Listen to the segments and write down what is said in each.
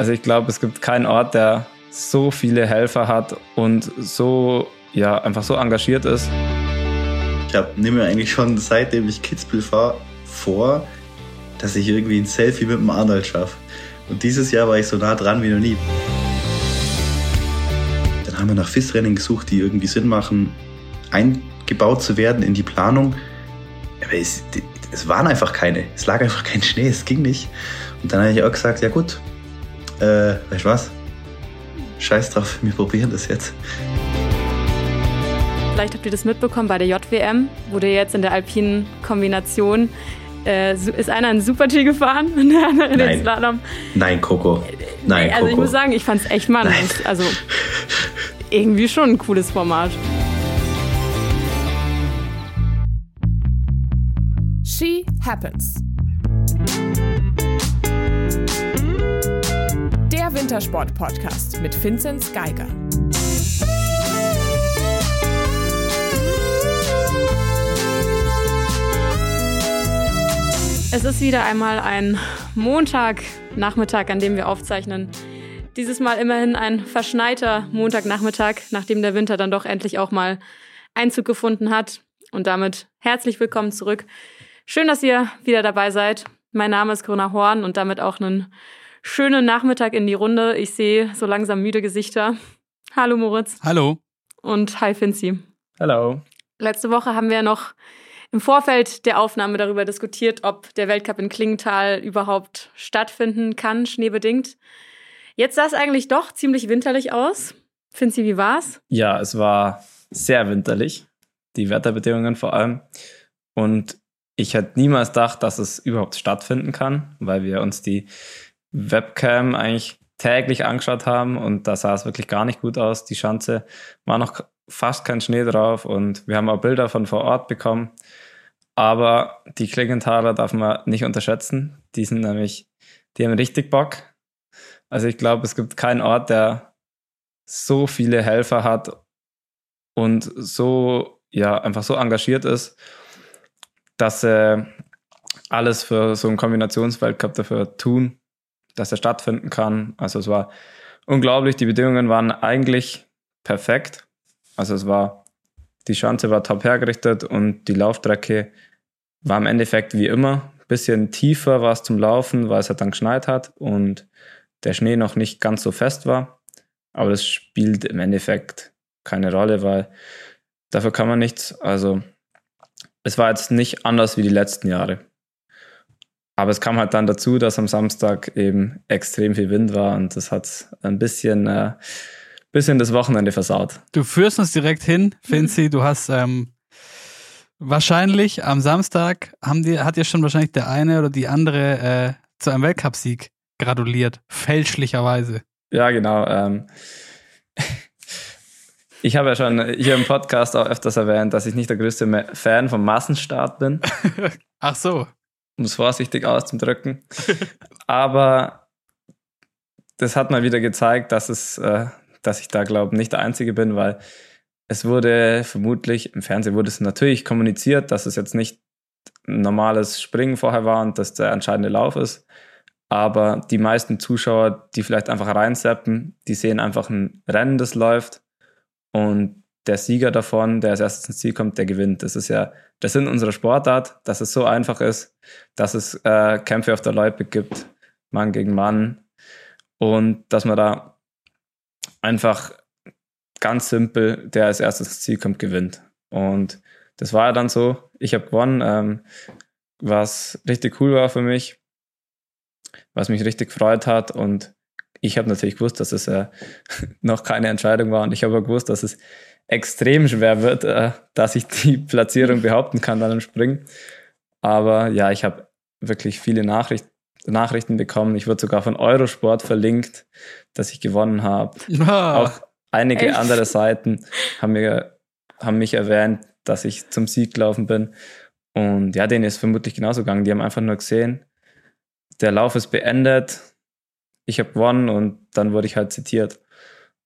Also ich glaube, es gibt keinen Ort, der so viele Helfer hat und so, ja, einfach so engagiert ist. Ich nehme mir eigentlich schon seitdem ich Kitzbühel fahre vor, dass ich irgendwie ein Selfie mit dem Arnold schaffe. Und dieses Jahr war ich so nah dran wie noch nie. Dann haben wir nach FIS-Rennen gesucht, die irgendwie Sinn machen, eingebaut zu werden in die Planung. Aber es, es waren einfach keine. Es lag einfach kein Schnee, es ging nicht. Und dann habe ich auch gesagt, ja gut, äh, weißt du was? Scheiß drauf, wir probieren das jetzt. Vielleicht habt ihr das mitbekommen bei der JWM, wurde jetzt in der alpinen Kombination äh, ist einer ein Super-G gefahren und der andere Nein. den Slalom. Nein, Coco. Nein, also Coco. ich muss sagen, ich fand es echt mal. Also irgendwie schon ein cooles Format. She Happens. Wintersport-Podcast mit Vinzenz Geiger. Es ist wieder einmal ein Montagnachmittag, an dem wir aufzeichnen. Dieses Mal immerhin ein verschneiter Montagnachmittag, nachdem der Winter dann doch endlich auch mal Einzug gefunden hat. Und damit herzlich willkommen zurück. Schön, dass ihr wieder dabei seid. Mein Name ist Corona Horn und damit auch einen schönen Nachmittag in die Runde. Ich sehe so langsam müde Gesichter. Hallo Moritz Hallo. und hi Finzi. Hello. Letzte Woche haben wir noch im Vorfeld der Aufnahme darüber diskutiert, ob der Weltcup in Klingenthal überhaupt stattfinden kann, schneebedingt. Jetzt sah es eigentlich doch ziemlich winterlich aus. Finzi, wie war's? Ja, es war sehr winterlich, die Wetterbedingungen vor allem. Und ich hätte niemals gedacht, dass es überhaupt stattfinden kann, weil wir uns die Webcam eigentlich täglich angeschaut haben und da sah es wirklich gar nicht gut aus. Die Schanze war noch fast kein Schnee drauf und wir haben auch Bilder von vor Ort bekommen. Aber die Klingenthaler darf man nicht unterschätzen. Die sind nämlich, die haben richtig Bock. Also ich glaube, es gibt keinen Ort, der so viele Helfer hat und so, ja, einfach so engagiert ist, dass sie alles für so einen Kombinationsweltcup dafür tun, dass er stattfinden kann. Also es war unglaublich, die Bedingungen waren eigentlich perfekt. Also es war, die Schanze war top hergerichtet und die Laufstrecke war im Endeffekt wie immer. Bisschen tiefer war es zum Laufen, weil es halt dann geschneit hat und der Schnee noch nicht ganz so fest war. Aber das spielt im Endeffekt keine Rolle, weil dafür kann man nichts. Also es war jetzt nicht anders wie die letzten Jahre. Aber es kam halt dann dazu, dass am Samstag eben extrem viel Wind war und das hat ein bisschen, äh, bisschen das Wochenende versaut. Du führst uns direkt hin, Finzi. Du hast ähm, wahrscheinlich am Samstag haben die, hat ja schon wahrscheinlich der eine oder die andere äh, zu einem Weltcupsieg gratuliert. Fälschlicherweise. Ja, genau. Ähm, ich habe ja schon hier im Podcast auch öfters erwähnt, dass ich nicht der größte Fan vom Massenstart bin, Ach so. Um es vorsichtig auszudrücken. Aber das hat mal wieder gezeigt, dass es, äh, dass ich da glaube nicht der Einzige bin, weil es wurde vermutlich im Fernsehen wurde es natürlich kommuniziert, dass es jetzt nicht ein normales Springen vorher war und dass der entscheidende Lauf ist. Aber die meisten Zuschauer, die vielleicht einfach reinseppen, die sehen einfach ein Rennen, das läuft. Und der Sieger davon, der als erstes ins Ziel kommt, der gewinnt. Das ist ja der Sinn unserer Sportart, dass es so einfach ist, dass es äh, Kämpfe auf der Loipe gibt, Mann gegen Mann. Und dass man da einfach ganz simpel, der als erstes ins Ziel kommt, gewinnt. Und das war ja dann so. Ich habe gewonnen, ähm, was richtig cool war für mich was mich richtig gefreut hat. Und ich habe natürlich gewusst, dass es äh, noch keine Entscheidung war. Und ich habe gewusst, dass es extrem schwer wird, äh, dass ich die Platzierung behaupten kann dann im Springen. Aber ja, ich habe wirklich viele Nachricht, Nachrichten bekommen. Ich wurde sogar von Eurosport verlinkt, dass ich gewonnen habe. Ah, Auch einige Echt? andere Seiten haben, mir, haben mich erwähnt, dass ich zum Sieg gelaufen bin. Und ja, denen ist vermutlich genauso gegangen. Die haben einfach nur gesehen, der Lauf ist beendet, ich habe gewonnen und dann wurde ich halt zitiert.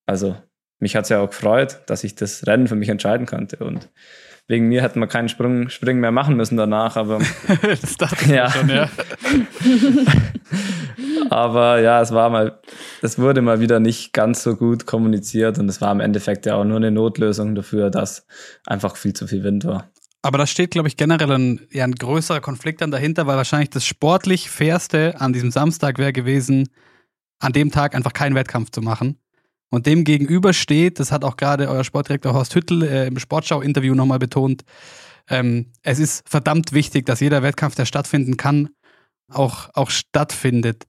Also mich hat es ja auch gefreut, dass ich das Rennen für mich entscheiden konnte. Und wegen mir hätten wir keinen Sprung, Springen mehr machen müssen danach, aber das dachte ich Ja. schon, ja. Aber ja, es war mal, es wurde mal wieder nicht ganz so gut kommuniziert und es war im Endeffekt ja auch nur eine Notlösung dafür, dass einfach viel zu viel Wind war. Aber da steht, glaube ich, generell ein, ja, ein größerer Konflikt dann dahinter, weil wahrscheinlich das sportlich fairste an diesem Samstag wäre gewesen, an dem Tag einfach keinen Wettkampf zu machen. Und dem gegenüber steht, das hat auch gerade euer Sportdirektor Horst Hüttel äh, im Sportschau-Interview nochmal betont, ähm, es ist verdammt wichtig, dass jeder Wettkampf, der stattfinden kann, auch, auch stattfindet.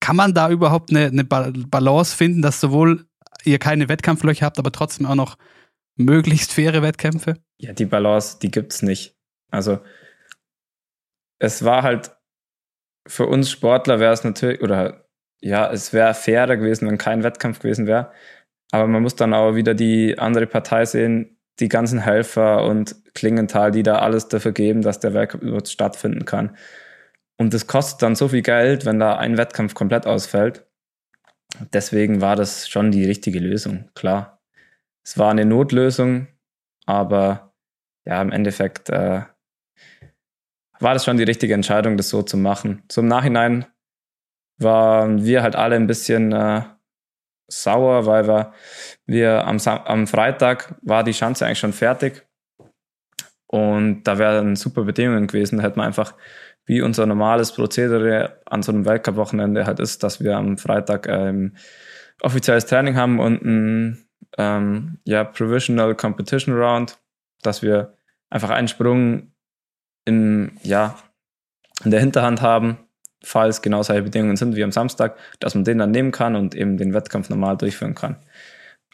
Kann man da überhaupt eine, eine Balance finden, dass sowohl ihr keine Wettkampflöcher habt, aber trotzdem auch noch möglichst faire Wettkämpfe? Ja, die Balance, die gibt's nicht. Also es war halt für uns Sportler wäre es natürlich, oder ja, es wäre fairer gewesen, wenn kein Wettkampf gewesen wäre. Aber man muss dann auch wieder die andere Partei sehen, die ganzen Helfer und Klingenthal, die da alles dafür geben, dass der Wettkampf stattfinden kann. Und das kostet dann so viel Geld, wenn da ein Wettkampf komplett ausfällt. Deswegen war das schon die richtige Lösung, klar. Es war eine Notlösung, aber ja, im Endeffekt äh, war das schon die richtige Entscheidung, das so zu machen. Zum Nachhinein waren wir halt alle ein bisschen äh, sauer, weil wir, wir am, am Freitag war die Schanze eigentlich schon fertig und da wären super Bedingungen gewesen. Da hätten wir einfach, wie unser normales Prozedere an so einem Weltcup-Wochenende halt ist, dass wir am Freitag ähm, offizielles Training haben und ein ähm, ja, Provisional Competition Round, dass wir einfach einen Sprung in, ja, in der Hinterhand haben falls genau solche Bedingungen sind wie am Samstag, dass man den dann nehmen kann und eben den Wettkampf normal durchführen kann.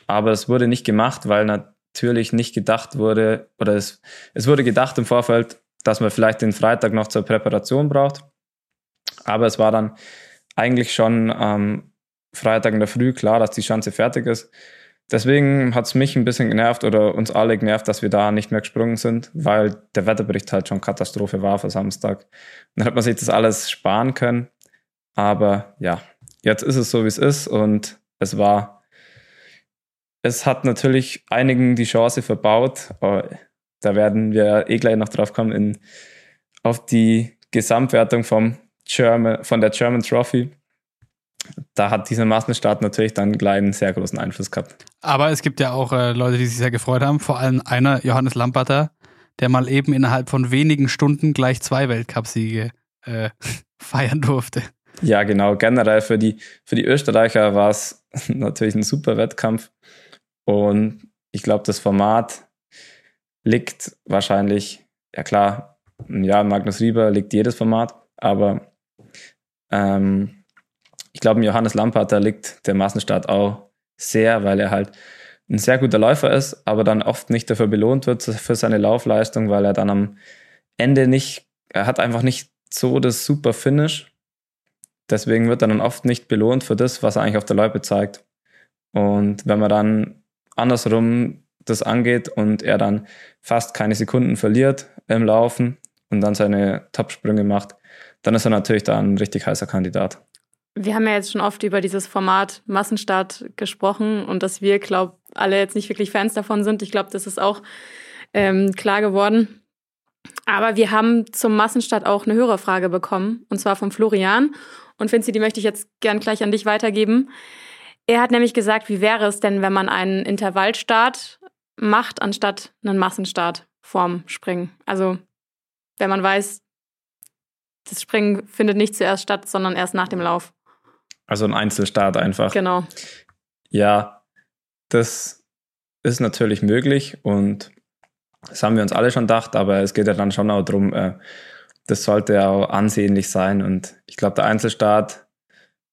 Aber es wurde nicht gemacht, weil natürlich nicht gedacht wurde, oder es, es wurde gedacht im Vorfeld, dass man vielleicht den Freitag noch zur Präparation braucht. Aber es war dann eigentlich schon am ähm, Freitag in der Früh klar, dass die Schanze fertig ist. Deswegen hat es mich ein bisschen genervt oder uns alle genervt, dass wir da nicht mehr gesprungen sind, weil der Wetterbericht halt schon Katastrophe war für Samstag. Dann hat man sich das alles sparen können. Aber ja, jetzt ist es so, wie es ist und es war, es hat natürlich einigen die Chance verbaut. Da werden wir eh gleich noch drauf kommen, in, auf die Gesamtwertung vom German, von der German Trophy da hat dieser Massenstart natürlich dann gleich einen sehr großen Einfluss gehabt. Aber es gibt ja auch äh, Leute, die sich sehr gefreut haben, vor allem einer, Johannes Lamperter, der mal eben innerhalb von wenigen Stunden gleich zwei Weltcupsiege äh, feiern durfte. Ja, genau. Generell für die, für die Österreicher war es natürlich ein super Wettkampf. Und ich glaube, das Format liegt wahrscheinlich, ja klar, ja, Magnus Rieber liegt jedes Format, aber ähm, ich glaube, Johannes Lampard, da liegt der Massenstart auch sehr, weil er halt ein sehr guter Läufer ist, aber dann oft nicht dafür belohnt wird für seine Laufleistung, weil er dann am Ende nicht, er hat einfach nicht so das super Finish. Deswegen wird er dann oft nicht belohnt für das, was er eigentlich auf der Loipe zeigt. Und wenn man dann andersrum das angeht und er dann fast keine Sekunden verliert im Laufen und dann seine Topsprünge macht, dann ist er natürlich da ein richtig heißer Kandidat. Wir haben ja jetzt schon oft über dieses Format Massenstart gesprochen und dass wir, glaube alle jetzt nicht wirklich Fans davon sind. Ich glaube, das ist auch ähm, klar geworden. Aber wir haben zum Massenstart auch eine Hörerfrage bekommen, und zwar von Florian. Und Finzi, die möchte ich jetzt gern gleich an dich weitergeben. Er hat nämlich gesagt, wie wäre es denn, wenn man einen Intervallstart macht, anstatt einen Massenstart vorm Springen? Also, wenn man weiß, das Springen findet nicht zuerst statt, sondern erst nach dem Lauf. Also ein Einzelstart einfach. Genau. Ja, das ist natürlich möglich und das haben wir uns alle schon gedacht, aber es geht ja dann schon auch darum, äh, das sollte ja auch ansehnlich sein und ich glaube, der Einzelstart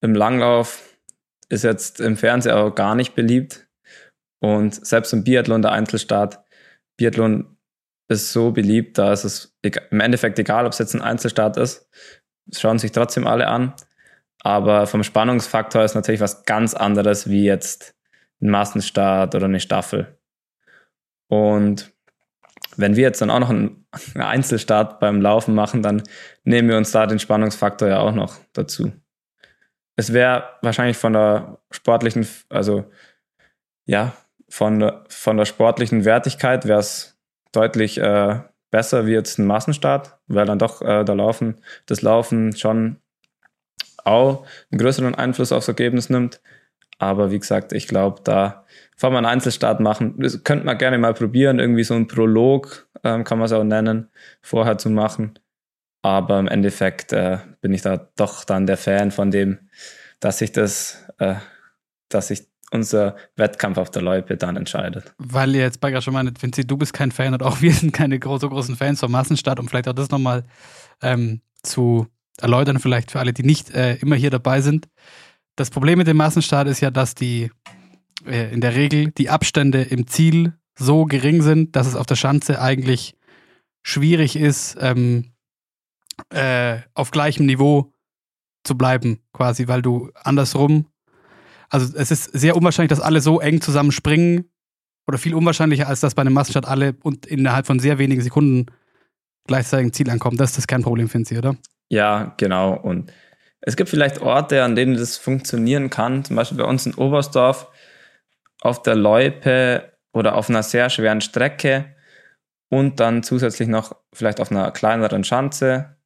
im Langlauf ist jetzt im Fernsehen auch gar nicht beliebt und selbst im Biathlon der Einzelstart, Biathlon ist so beliebt, da ist es im Endeffekt egal, ob es jetzt ein Einzelstart ist, schauen sich trotzdem alle an. Aber vom Spannungsfaktor ist natürlich was ganz anderes wie jetzt ein Massenstart oder eine Staffel. Und wenn wir jetzt dann auch noch einen Einzelstart beim Laufen machen, dann nehmen wir uns da den Spannungsfaktor ja auch noch dazu. Es wäre wahrscheinlich von der sportlichen, also ja, von von der sportlichen Wertigkeit wäre es deutlich äh, besser wie jetzt ein Massenstart, weil dann doch äh, der Laufen, das Laufen schon auch einen größeren Einfluss aufs Ergebnis nimmt. Aber wie gesagt, ich glaube, da vor wir einen Einzelstart machen, das könnte man gerne mal probieren, irgendwie so ein Prolog, ähm, kann man es auch nennen, vorher zu machen. Aber im Endeffekt äh, bin ich da doch dann der Fan von dem, dass sich das, äh, dass sich unser Wettkampf auf der Loipe dann entscheidet. Weil ihr jetzt Bagger schon meint, Vinci, du bist kein Fan und auch wir sind keine so großen Fans vom Massenstart, um vielleicht auch das nochmal ähm, zu erläutern, vielleicht für alle, die nicht äh, immer hier dabei sind. Das Problem mit dem Massenstart ist ja, dass die äh, in der Regel die Abstände im Ziel so gering sind, dass es auf der Schanze eigentlich schwierig ist, ähm, äh, auf gleichem Niveau zu bleiben, quasi, weil du andersrum also es ist sehr unwahrscheinlich, dass alle so eng zusammen springen oder viel unwahrscheinlicher, als dass bei einem Massenstart alle und innerhalb von sehr wenigen Sekunden gleichzeitig im Ziel ankommen. Das ist das Kernproblem, finden Sie, oder? Ja, genau. Und es gibt vielleicht Orte, an denen das funktionieren kann. Zum Beispiel bei uns in Oberstdorf auf der Loipe oder auf einer sehr schweren Strecke und dann zusätzlich noch vielleicht auf einer kleineren Schanze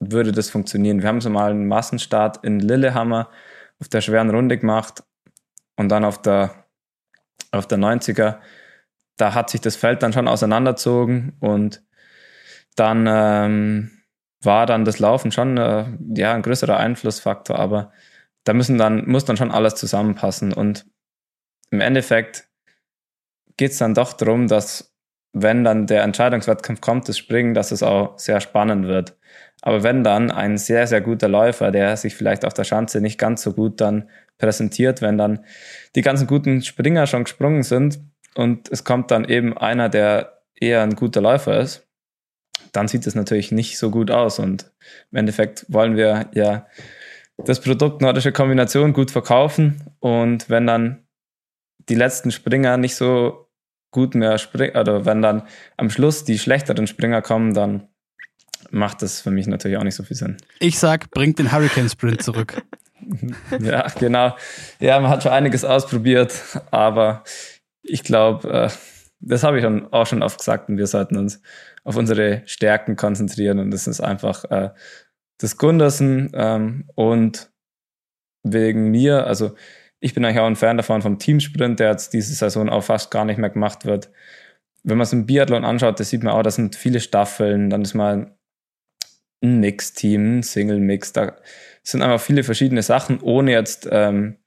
würde das funktionieren. Wir haben so mal einen Massenstart in Lillehammer auf der schweren Runde gemacht und dann auf der, auf der 90er, da hat sich das Feld dann schon auseinanderzogen und dann ähm, war dann das Laufen schon äh, ja, ein größerer Einflussfaktor, aber da müssen dann, muss dann schon alles zusammenpassen. Und im Endeffekt geht es dann doch darum, dass wenn dann der Entscheidungswettkampf kommt, das Springen, dass es auch sehr spannend wird. Aber wenn dann ein sehr, sehr guter Läufer, der sich vielleicht auf der Schanze nicht ganz so gut dann präsentiert, wenn dann die ganzen guten Springer schon gesprungen sind und es kommt dann eben einer, der eher ein guter Läufer ist, dann sieht es natürlich nicht so gut aus. Und im Endeffekt wollen wir ja das Produkt nordische Kombination gut verkaufen. Und wenn dann die letzten Springer nicht so gut mehr springen, oder wenn dann am Schluss die schlechteren Springer kommen, dann macht das für mich natürlich auch nicht so viel Sinn. Ich sag, bringt den Hurricane Sprint zurück. ja, genau. Ja, man hat schon einiges ausprobiert, aber ich glaube, äh, das habe ich schon, auch schon oft gesagt und wir sollten uns auf unsere Stärken konzentrieren und das ist einfach äh, das Gundersen ähm, und wegen mir, also ich bin eigentlich auch ein Fan davon vom Teamsprint, der jetzt diese Saison auch fast gar nicht mehr gemacht wird. Wenn man es im Biathlon anschaut, da sieht man auch, das sind viele Staffeln, dann ist mal ein Mix-Team, ein Single-Mix. Da sind einfach viele verschiedene Sachen, ohne jetzt ähm,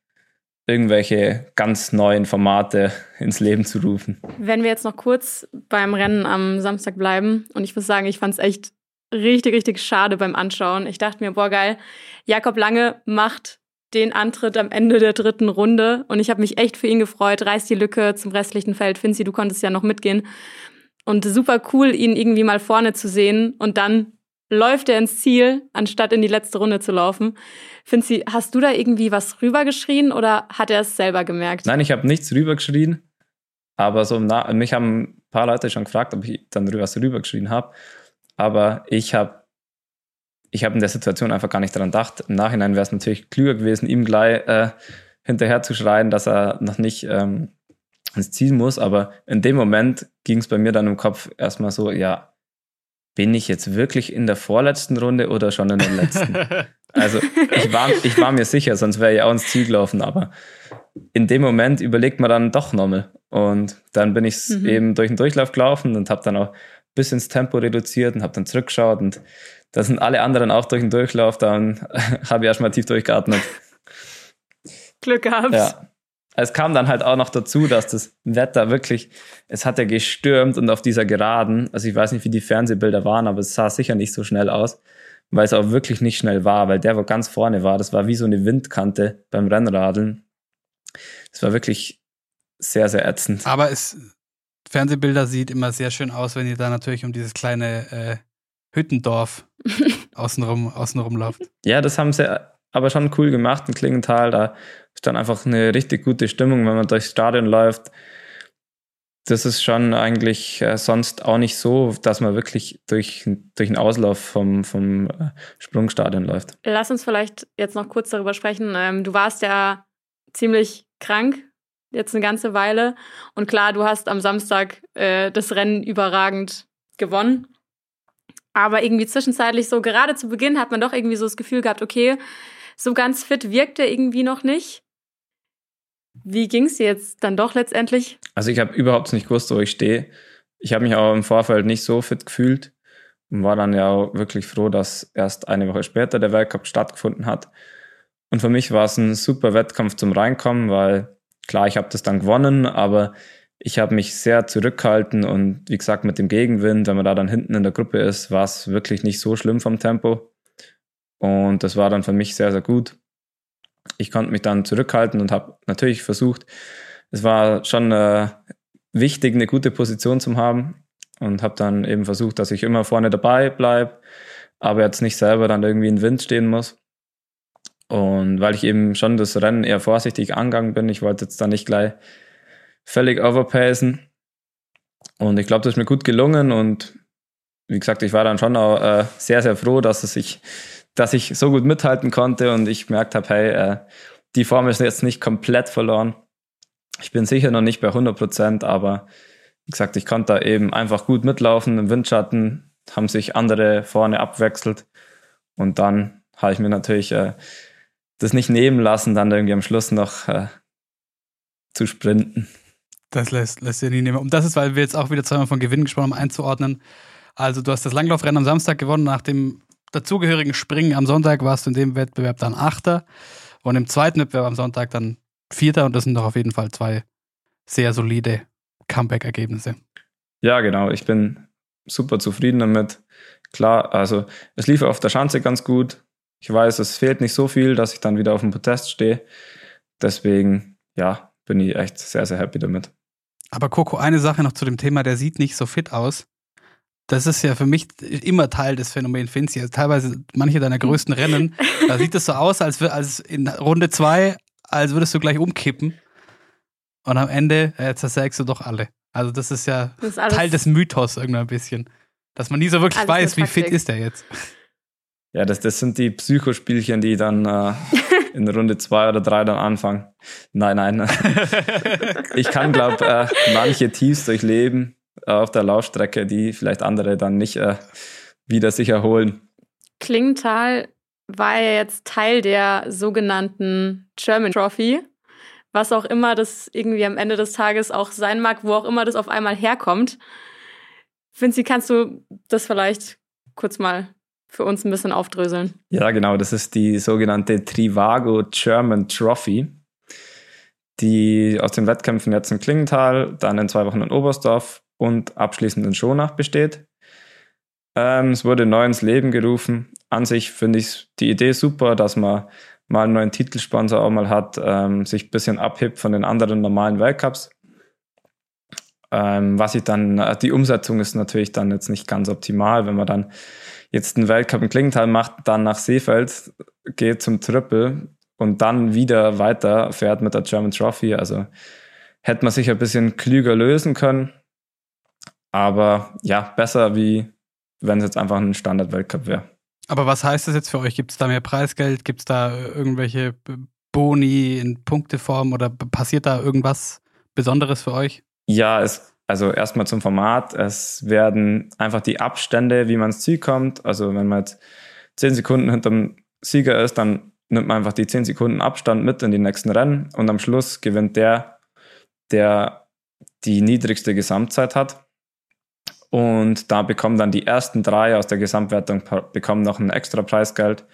irgendwelche ganz neuen Formate ins Leben zu rufen. Wenn wir jetzt noch kurz beim Rennen am Samstag bleiben, und ich muss sagen, ich fand es echt richtig, richtig schade beim Anschauen. Ich dachte mir, boah, geil, Jakob Lange macht den Antritt am Ende der dritten Runde und ich habe mich echt für ihn gefreut, reißt die Lücke zum restlichen Feld. Finzi, du konntest ja noch mitgehen. Und super cool, ihn irgendwie mal vorne zu sehen und dann läuft er ins Ziel, anstatt in die letzte Runde zu laufen. Finzi, hast du da irgendwie was rübergeschrien oder hat er es selber gemerkt? Nein, ich habe nichts rübergeschrien, aber so mich haben ein paar Leute schon gefragt, ob ich dann was rübergeschrien habe. Aber ich habe ich hab in der Situation einfach gar nicht daran gedacht. Im Nachhinein wäre es natürlich klüger gewesen, ihm gleich äh, hinterher zu schreien, dass er noch nicht ähm, ins Ziel muss. Aber in dem Moment ging es bei mir dann im Kopf erstmal so, ja, bin ich jetzt wirklich in der vorletzten Runde oder schon in der letzten? also ich war, ich war mir sicher, sonst wäre ich auch ins Ziel gelaufen, aber in dem Moment überlegt man dann doch nochmal. Und dann bin ich mhm. eben durch den Durchlauf gelaufen und habe dann auch ein bisschen das Tempo reduziert und habe dann zurückgeschaut und da sind alle anderen auch durch den Durchlauf, dann habe ich erstmal tief durchgeatmet. Glück gehabt. Ja es kam dann halt auch noch dazu, dass das Wetter wirklich, es hat ja gestürmt und auf dieser Geraden, also ich weiß nicht, wie die Fernsehbilder waren, aber es sah sicher nicht so schnell aus, weil es auch wirklich nicht schnell war, weil der, wo ganz vorne war, das war wie so eine Windkante beim Rennradeln. Es war wirklich sehr, sehr ätzend. Aber es, Fernsehbilder sieht immer sehr schön aus, wenn ihr da natürlich um dieses kleine äh, Hüttendorf außenrum, außenrum lauft. Ja, das haben sie aber schon cool gemacht in Klingenthal. Da ist dann einfach eine richtig gute Stimmung, wenn man durchs Stadion läuft. Das ist schon eigentlich äh, sonst auch nicht so, dass man wirklich durch, durch einen Auslauf vom, vom äh, Sprungstadion läuft. Lass uns vielleicht jetzt noch kurz darüber sprechen. Ähm, du warst ja ziemlich krank jetzt eine ganze Weile. Und klar, du hast am Samstag äh, das Rennen überragend gewonnen. Aber irgendwie zwischenzeitlich so, gerade zu Beginn hat man doch irgendwie so das Gefühl gehabt, okay, so ganz fit wirkt er irgendwie noch nicht. Wie ging es dir jetzt dann doch letztendlich? Also ich habe überhaupt nicht gewusst, wo ich stehe. Ich habe mich auch im Vorfeld nicht so fit gefühlt und war dann ja auch wirklich froh, dass erst eine Woche später der Weltcup stattgefunden hat. Und für mich war es ein super Wettkampf zum Reinkommen, weil klar, ich habe das dann gewonnen, aber ich habe mich sehr zurückgehalten und wie gesagt, mit dem Gegenwind, wenn man da dann hinten in der Gruppe ist, war es wirklich nicht so schlimm vom Tempo. Und das war dann für mich sehr, sehr gut. Ich konnte mich dann zurückhalten und habe natürlich versucht, es war schon äh, wichtig, eine gute Position zu haben und habe dann eben versucht, dass ich immer vorne dabei bleibe, aber jetzt nicht selber dann irgendwie in Wind stehen muss. Und weil ich eben schon das Rennen eher vorsichtig angegangen bin, ich wollte jetzt da nicht gleich völlig overpacen. Und ich glaube, das ist mir gut gelungen und wie gesagt, ich war dann schon auch äh, sehr, sehr froh, dass es sich, dass ich so gut mithalten konnte und ich gemerkt habe, hey, äh, die Form ist jetzt nicht komplett verloren. Ich bin sicher noch nicht bei 100 Prozent, aber wie gesagt, ich konnte da eben einfach gut mitlaufen im Windschatten, haben sich andere vorne abwechselt und dann habe ich mir natürlich äh, das nicht nehmen lassen, dann irgendwie am Schluss noch äh, zu sprinten. Das lässt, lässt sich nie nehmen. Und das ist, weil wir jetzt auch wieder zweimal von Gewinn gesprochen haben, einzuordnen. Also du hast das Langlaufrennen am Samstag gewonnen, nach dem dazugehörigen Springen am Sonntag warst du in dem Wettbewerb dann Achter und im zweiten Wettbewerb am Sonntag dann Vierter und das sind doch auf jeden Fall zwei sehr solide Comeback-Ergebnisse. Ja, genau. Ich bin super zufrieden damit. Klar, also es lief auf der Schanze ganz gut. Ich weiß, es fehlt nicht so viel, dass ich dann wieder auf dem Protest stehe. Deswegen, ja, bin ich echt sehr, sehr happy damit. Aber Coco, eine Sache noch zu dem Thema, der sieht nicht so fit aus. Das ist ja für mich immer Teil des Phänomens Finzi. Also teilweise manche deiner größten Rennen, da sieht es so aus, als, als in Runde zwei, als würdest du gleich umkippen. Und am Ende äh, zersägst du doch alle. Also das ist ja das ist Teil des Mythos irgendwann ein bisschen. Dass man nie so wirklich weiß, wie fit ist er jetzt. Ja, das, das sind die Psychospielchen, die dann äh, in Runde zwei oder drei dann anfangen. Nein, nein. ich kann, glaube äh, manche Tiefs durchleben auf der Laufstrecke, die vielleicht andere dann nicht äh, wieder sich erholen. Klingenthal war ja jetzt Teil der sogenannten German Trophy. Was auch immer das irgendwie am Ende des Tages auch sein mag, wo auch immer das auf einmal herkommt. Vinci, kannst du das vielleicht kurz mal für uns ein bisschen aufdröseln. Ja, genau. Das ist die sogenannte Trivago German Trophy, die aus den Wettkämpfen jetzt in Klingenthal, dann in zwei Wochen in Oberstdorf und abschließend in Schonach besteht. Ähm, es wurde neu ins Leben gerufen. An sich finde ich die Idee super, dass man mal einen neuen Titelsponsor auch mal hat, ähm, sich ein bisschen abhebt von den anderen normalen Weltcups. Ähm, was ich dann, äh, die Umsetzung ist natürlich dann jetzt nicht ganz optimal, wenn man dann jetzt einen Weltcup in Klingenthal macht, dann nach Seefeld geht zum Triple und dann wieder weiter fährt mit der German Trophy. Also hätte man sich ein bisschen klüger lösen können. Aber ja, besser wie wenn es jetzt einfach ein Standard-Weltcup wäre. Aber was heißt das jetzt für euch? Gibt es da mehr Preisgeld? Gibt es da irgendwelche Boni in Punkteform oder passiert da irgendwas Besonderes für euch? Ja, es also erstmal zum Format. Es werden einfach die Abstände, wie man ins Ziel kommt. Also wenn man jetzt zehn Sekunden hinterm Sieger ist, dann nimmt man einfach die zehn Sekunden Abstand mit in die nächsten Rennen und am Schluss gewinnt der, der die niedrigste Gesamtzeit hat. Und da bekommen dann die ersten drei aus der Gesamtwertung bekommen noch ein extra Preisgeld.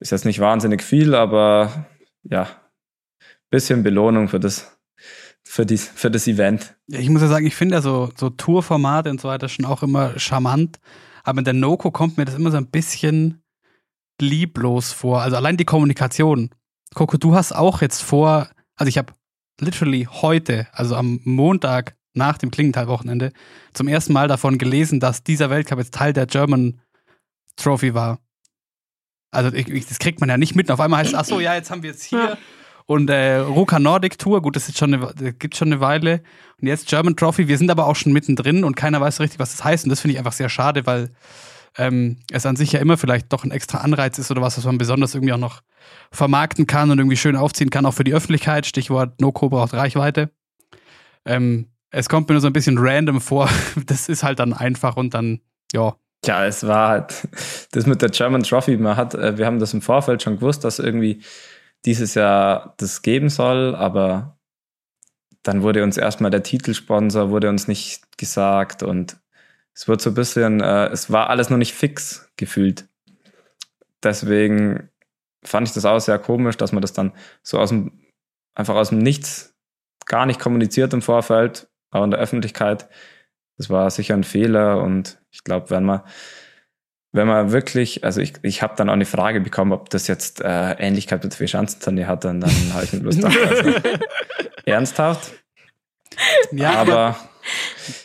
Ist jetzt nicht wahnsinnig viel, aber ja, bisschen Belohnung für das für, dies, für das Event. Ich muss ja sagen, ich finde ja so, so Tourformate und so weiter schon auch immer charmant. Aber mit der Noco kommt mir das immer so ein bisschen lieblos vor. Also allein die Kommunikation. Coco, du hast auch jetzt vor, also ich habe literally heute, also am Montag nach dem Klingenthal-Wochenende, zum ersten Mal davon gelesen, dass dieser Weltcup jetzt Teil der German Trophy war. Also ich, ich, das kriegt man ja nicht mit. Und auf einmal heißt es, ach so, ja, jetzt haben wir jetzt hier und äh, Ruka Nordic Tour, gut, das ist schon eine, gibt schon eine Weile. Und jetzt German Trophy, wir sind aber auch schon mittendrin und keiner weiß so richtig, was das heißt. Und das finde ich einfach sehr schade, weil ähm, es an sich ja immer vielleicht doch ein extra Anreiz ist oder was, was man besonders irgendwie auch noch vermarkten kann und irgendwie schön aufziehen kann, auch für die Öffentlichkeit. Stichwort Noco braucht Reichweite. Ähm, es kommt mir nur so ein bisschen random vor. Das ist halt dann einfach und dann, ja, Ja, es war halt das mit der German Trophy. Man hat, äh, wir haben das im Vorfeld schon gewusst, dass irgendwie dieses Jahr das geben soll, aber dann wurde uns erstmal der Titelsponsor, wurde uns nicht gesagt und es wird so ein bisschen, äh, es war alles noch nicht fix gefühlt. Deswegen fand ich das auch sehr komisch, dass man das dann so aus dem, einfach aus dem Nichts gar nicht kommuniziert im Vorfeld, auch in der Öffentlichkeit. Das war sicher ein Fehler und ich glaube, wenn man, wenn man wirklich, also ich, ich habe dann auch eine Frage bekommen, ob das jetzt äh, Ähnlichkeit mit Vierschanzentournee hat, und dann habe ich mir bloß gedacht, also, ernsthaft. Ja, aber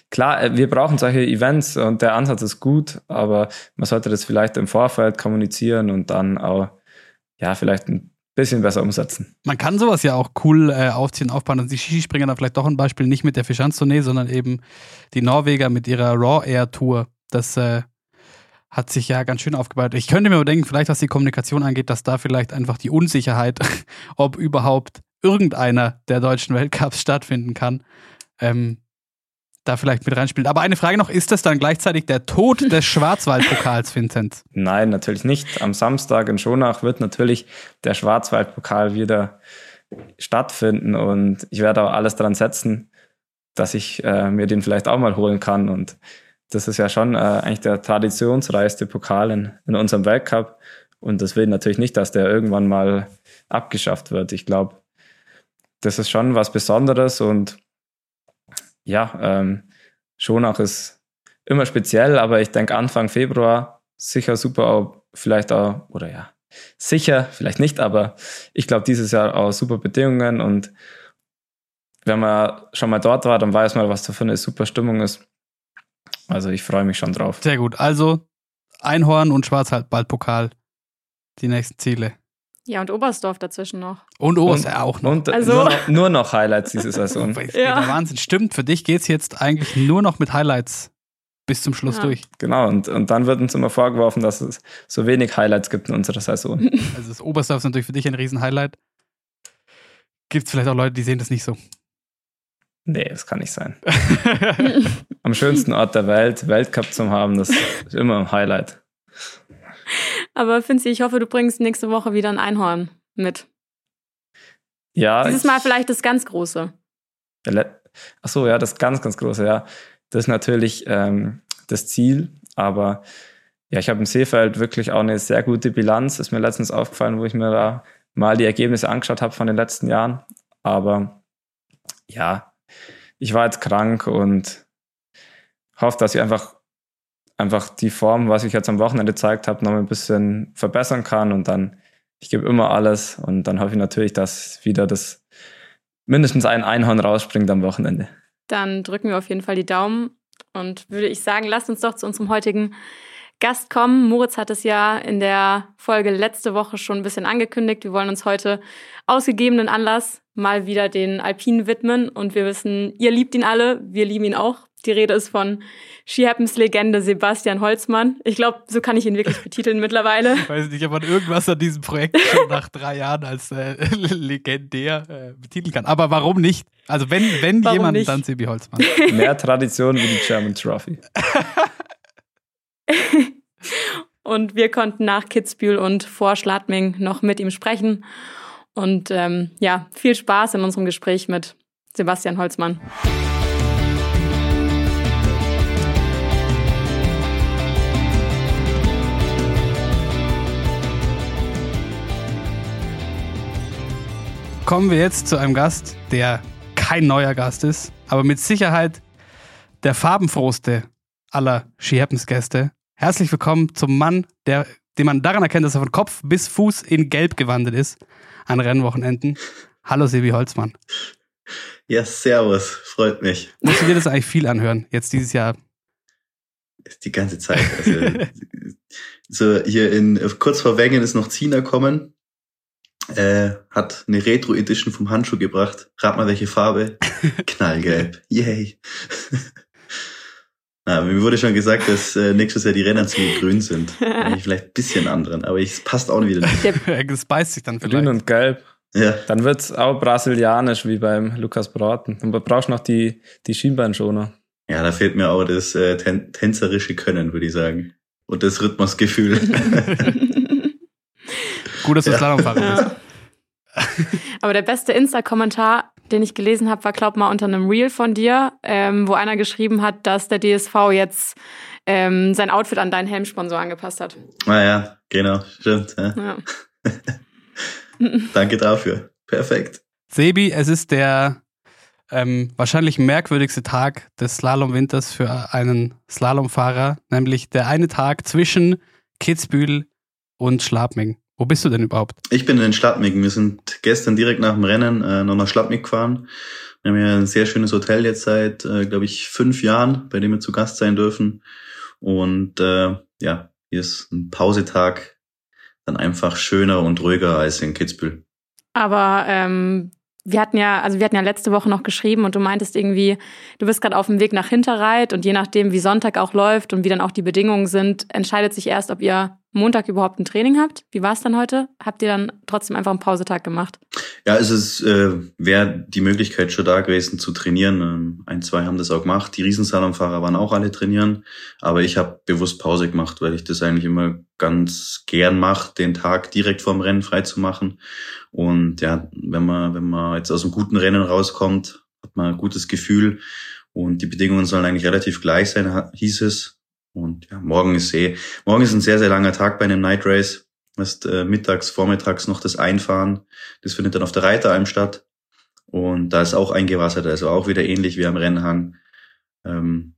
klar, äh, wir brauchen solche Events und der Ansatz ist gut, aber man sollte das vielleicht im Vorfeld kommunizieren und dann auch, ja, vielleicht ein bisschen besser umsetzen. Man kann sowas ja auch cool äh, aufziehen, aufbauen. Und die Skispringer da vielleicht doch ein Beispiel nicht mit der Fischanz-Tournee, sondern eben die Norweger mit ihrer Raw Air Tour. Das äh, hat sich ja ganz schön aufgebaut. Ich könnte mir aber denken, vielleicht was die Kommunikation angeht, dass da vielleicht einfach die Unsicherheit, ob überhaupt irgendeiner der deutschen Weltcups stattfinden kann, ähm, da vielleicht mit reinspielt. Aber eine Frage noch, ist das dann gleichzeitig der Tod des Schwarzwaldpokals, Vincent? Nein, natürlich nicht. Am Samstag in Schonach wird natürlich der Schwarzwaldpokal wieder stattfinden und ich werde auch alles daran setzen, dass ich äh, mir den vielleicht auch mal holen kann. Und das ist ja schon äh, eigentlich der traditionsreichste Pokal in, in unserem Weltcup. Und das will natürlich nicht, dass der irgendwann mal abgeschafft wird. Ich glaube, das ist schon was Besonderes und ja, ähm, Schonach ist immer speziell, aber ich denke Anfang Februar sicher super, auch, vielleicht auch, oder ja, sicher, vielleicht nicht, aber ich glaube dieses Jahr auch super Bedingungen und wenn man schon mal dort war, dann weiß man, was da für eine super Stimmung ist. Also ich freue mich schon drauf. Sehr gut. Also Einhorn und Schwarzwaldpokal, die nächsten Ziele. Ja, und Oberstdorf dazwischen noch. Und Oberst ja auch noch. Und Also- nur, noch, nur noch Highlights diese Saison. Ja. Der Wahnsinn. Stimmt, für dich geht's jetzt eigentlich nur noch mit Highlights bis zum Schluss Ja. durch. Genau, und, und dann wird uns immer vorgeworfen, dass es so wenig Highlights gibt in unserer Saison. Also das Oberstdorf ist natürlich für dich ein Riesen-Highlight. Gibt es vielleicht auch Leute, die sehen das nicht so. Nee, das kann nicht sein. Am schönsten Ort der Welt, Weltcup zu haben, das ist immer ein Highlight. Aber Finzi, ich hoffe, du bringst nächste Woche wieder ein Einhorn mit. Ja, Dieses Mal vielleicht das ganz große. Ach so, ja, das ganz, ganz große, ja. Das ist natürlich ähm, das Ziel, aber ja, ich habe im Seefeld wirklich auch eine sehr gute Bilanz. Ist mir letztens aufgefallen, wo ich mir da mal die Ergebnisse angeschaut habe von den letzten Jahren. Aber ja, ich war jetzt krank und hoffe, dass ich einfach, einfach die Form, was ich jetzt am Wochenende gezeigt habe, noch ein bisschen verbessern kann und dann, ich gebe immer alles und dann hoffe ich natürlich, dass wieder das mindestens ein Einhorn rausspringt am Wochenende. Dann drücken wir auf jeden Fall die Daumen und würde ich sagen, lasst uns doch zu unserem heutigen Gast kommen. Moritz hat es ja in der Folge letzte Woche schon ein bisschen angekündigt. Wir wollen uns heute ausgegebenen Anlass mal wieder den Alpinen widmen und wir wissen, ihr liebt ihn alle, wir lieben ihn auch. Die Rede ist von Ski Happens Legende Sebastian Holzmann. Ich glaube, so kann ich ihn wirklich betiteln mittlerweile. Ich weiß nicht, ob man irgendwas an diesem Projekt schon nach drei Jahren als äh, legendär äh, betiteln kann. Aber warum nicht? Also wenn, wenn Warum jemand, nicht? dann Sebi Holzmann. Mehr Tradition wie die German Trophy. Und wir konnten nach Kitzbühel und vor Schladming noch mit ihm sprechen. Und ähm, ja, viel Spaß in unserem Gespräch mit Sebastian Holzmann. Kommen wir jetzt zu einem Gast, der kein neuer Gast ist, aber mit Sicherheit der farbenfrohste aller Ski Happens Gäste. Herzlich willkommen zum Mann, der, den man daran erkennt, dass er von Kopf bis Fuß in Gelb gewandelt ist an Rennwochenenden. Hallo Sebi Holzmann. Ja, servus, freut mich. Musst du dir das eigentlich viel anhören, jetzt dieses Jahr? Die ganze Zeit. Also, so hier in kurz vor Wengen ist noch Zina kommen. Äh, hat eine Retro Edition vom Handschuh gebracht. Rat mal welche Farbe? Knallgelb. Yay. Na, mir wurde schon gesagt, dass äh, nächstes Jahr die Rennanzüge grün sind. Vielleicht ein bisschen anderen, aber es passt auch wieder nicht. Das beißt sich dann vielleicht. Grün und Gelb. Ja, Dann wird's auch brasilianisch wie beim Lukas Braten. Und du brauchst noch die, die Schienbeinschoner. ja, da fehlt mir auch das äh, tän tänzerische Können, würde ich sagen. und das Rhythmusgefühl. Gut, dass du Ja. Slalomfahrer bist. Aber der beste Insta-Kommentar, den ich gelesen habe, war, glaub mal, unter einem Reel von dir, ähm, wo einer geschrieben hat, dass der DSV jetzt ähm, sein Outfit an deinen Helmsponsor angepasst hat. ah ja, genau, stimmt. Ja. Ja. Danke dafür. Perfekt. Sebi, es ist der ähm, wahrscheinlich merkwürdigste Tag des Slalomwinters für einen Slalomfahrer, nämlich der eine Tag zwischen Kitzbühel und Schladming. Wo bist du denn überhaupt? Ich bin in Schladming. Wir sind gestern direkt nach dem Rennen äh, noch nach Schladming gefahren. Wir haben ja ein sehr schönes Hotel jetzt seit, äh, glaube ich, fünf Jahren, bei dem wir zu Gast sein dürfen. Und äh, ja, hier ist ein Pausetag dann einfach schöner und ruhiger als in Kitzbühel. Aber ähm, wir hatten ja, also wir hatten ja letzte Woche noch geschrieben und du meintest irgendwie, du bist gerade auf dem Weg nach Hinterreit und je nachdem, wie Sonntag auch läuft und wie dann auch die Bedingungen sind, entscheidet sich erst, ob ihr Montag überhaupt ein Training habt. Wie war es dann heute? Habt ihr dann trotzdem einfach einen Pausetag gemacht? Ja, es ist, äh, wäre die Möglichkeit schon da gewesen zu trainieren. Ähm, ein, zwei haben das auch gemacht. Die Riesensalonfahrer waren auch alle trainieren. Aber ich habe bewusst Pause gemacht, weil ich das eigentlich immer ganz gern mache, den Tag direkt vorm Rennen frei zu machen. Und ja, wenn man, wenn man jetzt aus einem guten Rennen rauskommt, hat man ein gutes Gefühl. Und die Bedingungen sollen eigentlich relativ gleich sein, hieß es. Und ja, morgen ist eh, morgen ist ein sehr, sehr langer Tag bei einem Night Race. Erst äh, mittags, vormittags noch das Einfahren. Das findet dann auf der Reiteralm statt. Und da ist auch eingewassert, also auch wieder ähnlich wie am Rennhang. Ähm,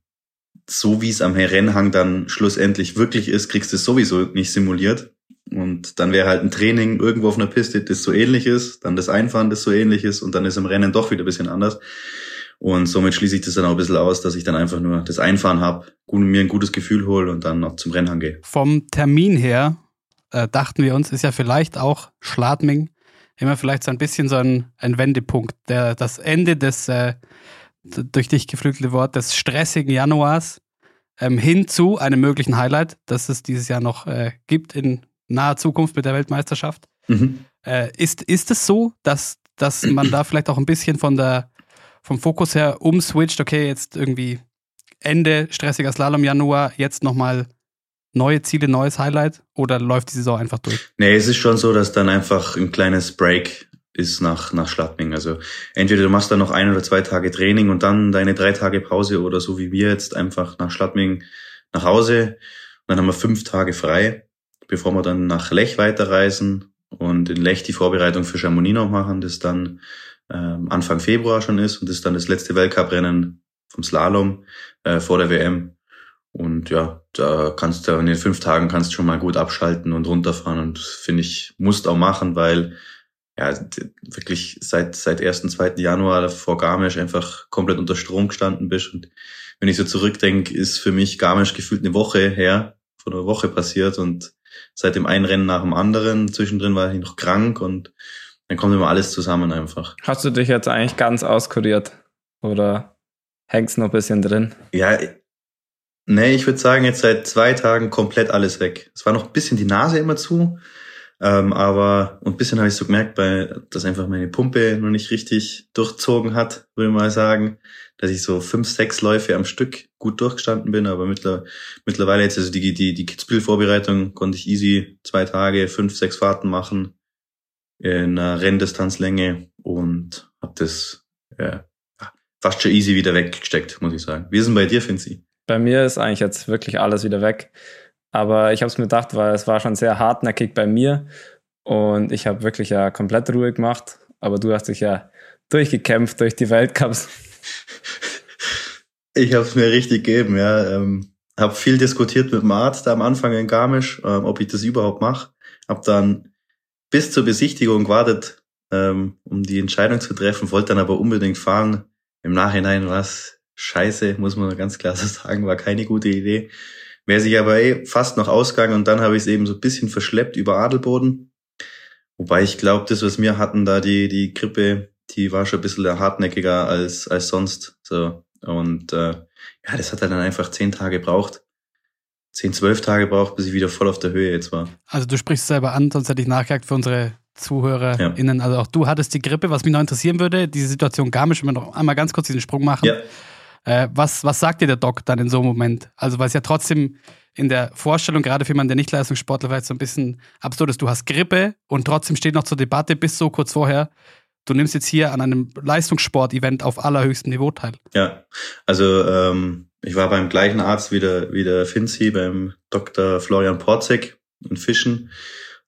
so wie es am Rennhang dann schlussendlich wirklich ist, kriegst du es sowieso nicht simuliert. Und dann wäre halt ein Training irgendwo auf einer Piste, das so ähnlich ist, dann das Einfahren, das so ähnlich ist und dann ist im Rennen doch wieder ein bisschen anders. Und somit schließe ich das dann auch ein bisschen aus, dass ich dann einfach nur das Einfahren habe, mir ein gutes Gefühl hole und dann noch zum Rennhang gehe. Vom Termin her äh, dachten wir uns, ist ja vielleicht auch Schladming immer vielleicht so ein bisschen so ein, ein Wendepunkt. Der, das Ende des, äh, durch dich geflügelte Wort, des stressigen Januars ähm, hin zu einem möglichen Highlight, das es dieses Jahr noch äh, gibt in naher Zukunft mit der Weltmeisterschaft. Mhm. Äh, ist, ist es so, dass, dass man da vielleicht auch ein bisschen von der, vom Fokus her umswitcht, okay, jetzt irgendwie Ende stressiger Slalom Januar, jetzt nochmal neue Ziele, neues Highlight oder läuft die Saison einfach durch? Nee, es ist schon so, dass dann einfach ein kleines Break ist nach, nach Schladming. Also entweder du machst dann noch ein oder zwei Tage Training und dann deine drei Tage Pause oder so wie wir jetzt einfach nach Schladming nach Hause. Und dann haben wir fünf Tage frei, bevor wir dann nach Lech weiterreisen und in Lech die Vorbereitung für Chamonix noch machen, das dann ähm, Anfang Februar schon ist und das ist dann das letzte Weltcuprennen vom Slalom äh, vor der WM. Und ja, da kannst du in den fünf Tagen kannst du schon mal gut abschalten und runterfahren und finde ich, musst auch machen, weil ja, wirklich seit, seit 1., 2. Januar vor Garmisch einfach komplett unter Strom gestanden bist. Und wenn ich so zurückdenke, ist für mich Garmisch gefühlt eine Woche her, vor einer Woche passiert und seit dem einen Rennen nach dem anderen, zwischendrin war ich noch krank und dann kommt immer alles zusammen einfach. Hast du dich jetzt eigentlich ganz auskuriert? Oder hängst noch ein bisschen drin? Ja, nee, ich würde sagen, jetzt seit zwei Tagen komplett alles weg. Es war noch ein bisschen die Nase immer zu, ähm, aber und ein bisschen habe ich so gemerkt, weil dass einfach meine Pumpe noch nicht richtig durchzogen hat, würde ich mal sagen, dass ich so fünf, sechs Läufe am Stück gut durchgestanden bin, aber mittler, mittlerweile jetzt, also die, die, die Kitzbühel-Vorbereitung konnte ich easy zwei Tage, fünf, sechs Fahrten machen in einer Renndistanzlänge und habe das ja, fast schon easy wieder weggesteckt, muss ich sagen. Wie ist denn bei dir, Finzi? Bei mir ist eigentlich jetzt wirklich alles wieder weg. Aber ich habe es mir gedacht, weil es war schon sehr hartnäckig bei mir. Und ich habe wirklich ja komplett Ruhe gemacht. Aber du hast dich ja durchgekämpft durch die Weltcups. Ich habe es mir richtig gegeben, ja. Ähm, habe viel diskutiert mit dem Arzt am Anfang in Garmisch, ähm, ob ich das überhaupt mache. Hab dann bis zur Besichtigung gewartet, ähm, um die Entscheidung zu treffen, wollte dann aber unbedingt fahren. Im Nachhinein war es scheiße, muss man ganz klar so sagen, war keine gute Idee. Wäre sich aber eh fast noch ausgegangen und dann habe ich es eben so ein bisschen verschleppt über Adelboden. Wobei ich glaube, das, was wir hatten, da die, die Grippe, die war schon ein bisschen hartnäckiger als, als sonst. So. Und äh, ja, das hat er dann einfach zehn Tage gebraucht. Zehn, zwölf Tage gebraucht, bis ich wieder voll auf der Höhe jetzt war. Also du sprichst es selber an, sonst hätte ich nachgehakt für unsere ZuhörerInnen. Also auch du hattest die Grippe, was mich noch interessieren würde, diese Situation Garmisch, wenn wir noch einmal ganz kurz diesen Sprung machen. Ja. Äh, was, was sagt dir der Doc dann in so einem Moment? Also, weil es ja trotzdem in der Vorstellung, gerade für jemanden, der nicht Leistungssportler vielleicht so ein bisschen absurd ist, du hast Grippe und trotzdem steht noch zur Debatte bis so kurz vorher, du nimmst jetzt hier an einem Leistungssport-Event auf allerhöchstem Niveau teil. Ja, also ähm, ich war beim gleichen Arzt wie der, wie der Finzi, beim Dr. Florian Porzek in Fischen.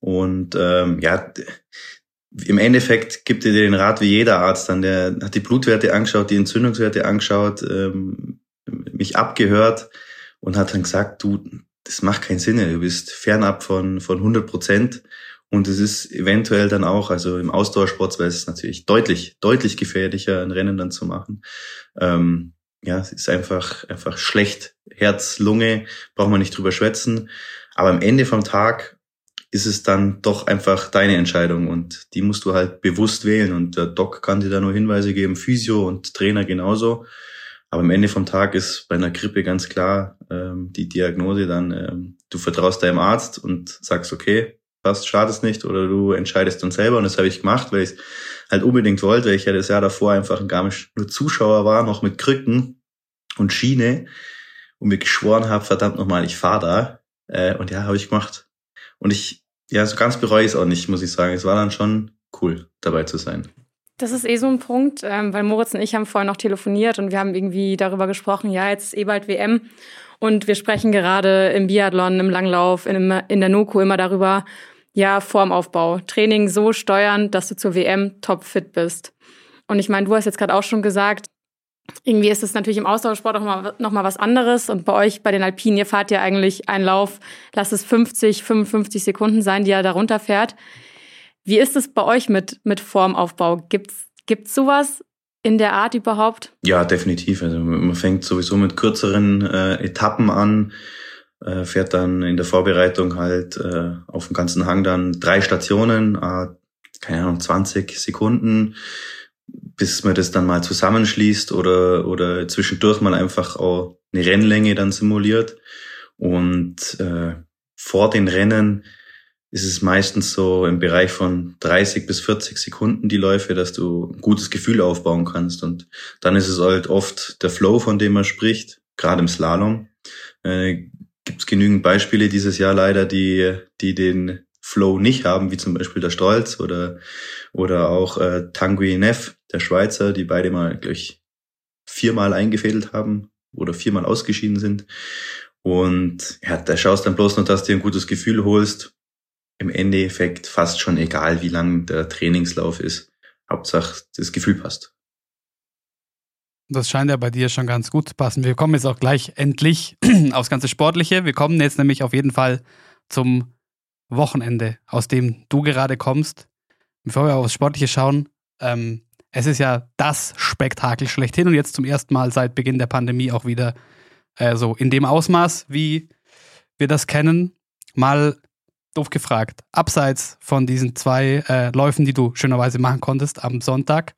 Und ähm, ja, im Endeffekt gibt er dir den Rat wie jeder Arzt dann. Der hat die Blutwerte angeschaut, die Entzündungswerte angeschaut, ähm, mich abgehört und hat dann gesagt, du, das macht keinen Sinn, du bist fernab von, von 100 Prozent. Und es ist eventuell dann auch, also im Ausdauersport wäre es natürlich deutlich, deutlich gefährlicher, ein Rennen dann zu machen. Ähm, ja, es ist einfach, einfach schlecht. Herz, Lunge, braucht man nicht drüber schwätzen. Aber am Ende vom Tag ist es dann doch einfach deine Entscheidung und die musst du halt bewusst wählen. Und der Doc kann dir da nur Hinweise geben, Physio und Trainer genauso. Aber am Ende vom Tag ist bei einer Grippe ganz klar ähm, die Diagnose dann, ähm, du vertraust deinem Arzt und sagst, okay, passt, schadest nicht oder du entscheidest dann selber. Und das habe ich gemacht, weil ich halt unbedingt wollte, weil ich ja das Jahr davor einfach ein Garmisch nur Zuschauer war, noch mit Krücken und Schiene und mir geschworen habe, verdammt nochmal, ich fahre da. Äh, und ja, habe ich gemacht. Und ich, ja, so ganz bereue ich es auch nicht, muss ich sagen. Es war dann schon cool, dabei zu sein. Das ist eh so ein Punkt, ähm, weil Moritz und ich haben vorhin noch telefoniert und wir haben irgendwie darüber gesprochen, ja, jetzt ist eh bald WM und wir sprechen gerade im Biathlon, im Langlauf, in, in der Noko immer darüber, ja, Formaufbau, Training so steuern, dass du zur WM topfit bist. Und ich meine, du hast jetzt gerade auch schon gesagt, irgendwie ist es natürlich im Austauschsport auch mal, noch mal was anderes. Und bei euch, bei den Alpinen, ihr fahrt ja eigentlich einen Lauf, lasst es 50, 55 Sekunden sein, die er darunter fährt. Wie ist es bei euch mit, mit Formaufbau? Gibt's, gibt's sowas in der Art überhaupt? Ja, definitiv. Also man fängt sowieso mit kürzeren äh, Etappen an, äh, fährt dann in der Vorbereitung halt äh, auf dem ganzen Hang dann drei Stationen, äh, keine Ahnung, 20 Sekunden bis man das dann mal zusammenschließt oder, oder zwischendurch mal einfach auch eine Rennlänge dann simuliert. Und äh, vor den Rennen ist es meistens so im Bereich von 30 bis 40 Sekunden die Läufe, dass du ein gutes Gefühl aufbauen kannst. Und dann ist es halt oft der Flow, von dem man spricht, gerade im Slalom. Äh, Gibt es genügend Beispiele dieses Jahr leider, die, die den Flow nicht haben, wie zum Beispiel der Stolz oder, oder auch äh, Tanguy Neff, der Schweizer, die beide mal, gleich viermal eingefädelt haben oder viermal ausgeschieden sind. Und ja, da schaust dann bloß noch, dass du dir ein gutes Gefühl holst. Im Endeffekt fast schon egal, wie lang der Trainingslauf ist. Hauptsache, das Gefühl passt. Das scheint ja bei dir schon ganz gut zu passen. Wir kommen jetzt auch gleich endlich aufs ganze Sportliche. Wir kommen jetzt nämlich auf jeden Fall zum Wochenende, aus dem du gerade kommst. Bevor wir aufs Sportliche schauen, ähm, es ist ja das Spektakel schlechthin und jetzt zum ersten Mal seit Beginn der Pandemie auch wieder äh, so in dem Ausmaß, wie wir das kennen. Mal doof gefragt, abseits von diesen zwei äh, Läufen, die du schönerweise machen konntest am Sonntag,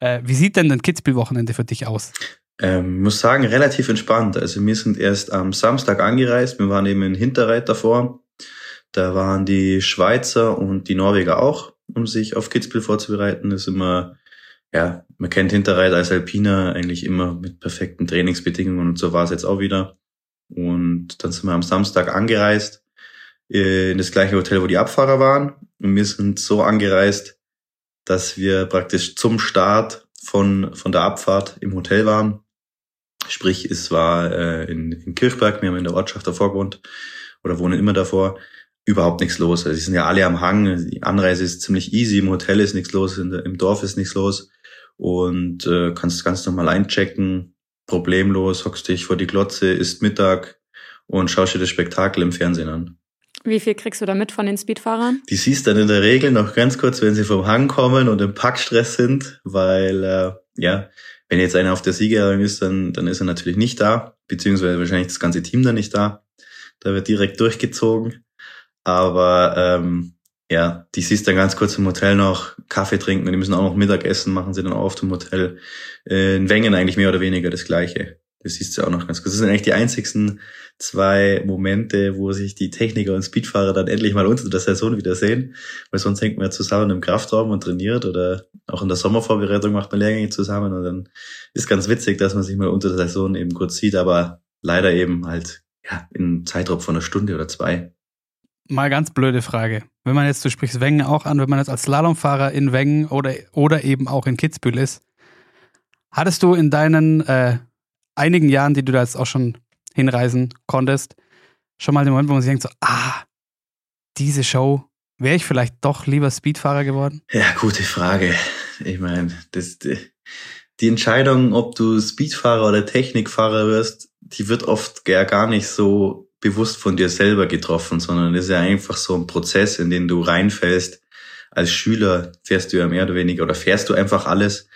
äh, wie sieht denn ein Kitzbühel-Wochenende für dich aus? Ähm, muss sagen, relativ entspannt. Also wir sind erst am Samstag angereist, wir waren eben in Hinterreit davor da waren die Schweizer und die Norweger auch, um sich auf Kitzbühel vorzubereiten. Das ist immer, ja, man kennt Hinterreit als Alpiner eigentlich immer mit perfekten Trainingsbedingungen und so war es jetzt auch wieder. Und dann sind wir am Samstag angereist in das gleiche Hotel, wo die Abfahrer waren. Und wir sind so angereist, dass wir praktisch zum Start von, von der Abfahrt im Hotel waren. Sprich, es war äh, in, in Kirchberg, wir haben in der Ortschaft davor gewohnt oder wohnen immer davor überhaupt nichts los. Also die sind ja alle am Hang. Die Anreise ist ziemlich easy. Im Hotel ist nichts los, der, im Dorf ist nichts los. Und äh, kannst ganz normal einchecken, problemlos, hockst dich vor die Glotze, isst Mittag und schaust dir das Spektakel im Fernsehen an. Wie viel kriegst du da mit von den Speedfahrern? Die siehst dann in der Regel noch ganz kurz, wenn sie vom Hang kommen und im Packstress sind, weil äh, ja, wenn jetzt einer auf der Siegerehrung ist, dann, dann ist er natürlich nicht da, beziehungsweise wahrscheinlich das ganze Team dann nicht da. Da wird direkt durchgezogen. Aber ähm, ja, die siehst dann ganz kurz im Hotel noch Kaffee trinken, die müssen auch noch Mittagessen machen, sie dann auch auf dem Hotel. Äh, in Wengen eigentlich mehr oder weniger das Gleiche. Das siehst du auch noch ganz gut. Das sind eigentlich die einzigsten zwei Momente, wo sich die Techniker und Speedfahrer dann endlich mal unter der Saison wiedersehen. Weil sonst hängt man ja zusammen im Kraftraum und trainiert oder auch in der Sommervorbereitung macht man Lehrgänge zusammen und dann ist ganz witzig, dass man sich mal unter der Saison eben kurz sieht, aber leider eben halt ja, in Zeitraum von einer Stunde oder zwei. Mal ganz blöde Frage. Wenn man jetzt, du sprichst Wengen auch an, wenn man jetzt als Slalomfahrer in Wengen oder, oder eben auch in Kitzbühel ist, hattest du in deinen äh, einigen Jahren, die du da jetzt auch schon hinreisen konntest, schon mal den Moment, wo man sich denkt, so, ah, diese Show, wäre ich vielleicht doch lieber Speedfahrer geworden? Ja, gute Frage. Ich meine, das, die, Entscheidung, ob du Speedfahrer oder Technikfahrer wirst, die wird oft ja gar nicht so bewusst von dir selber getroffen, sondern ist ja einfach so ein Prozess, in den du reinfällst. Als Schüler fährst du ja mehr oder weniger oder fährst du einfach alles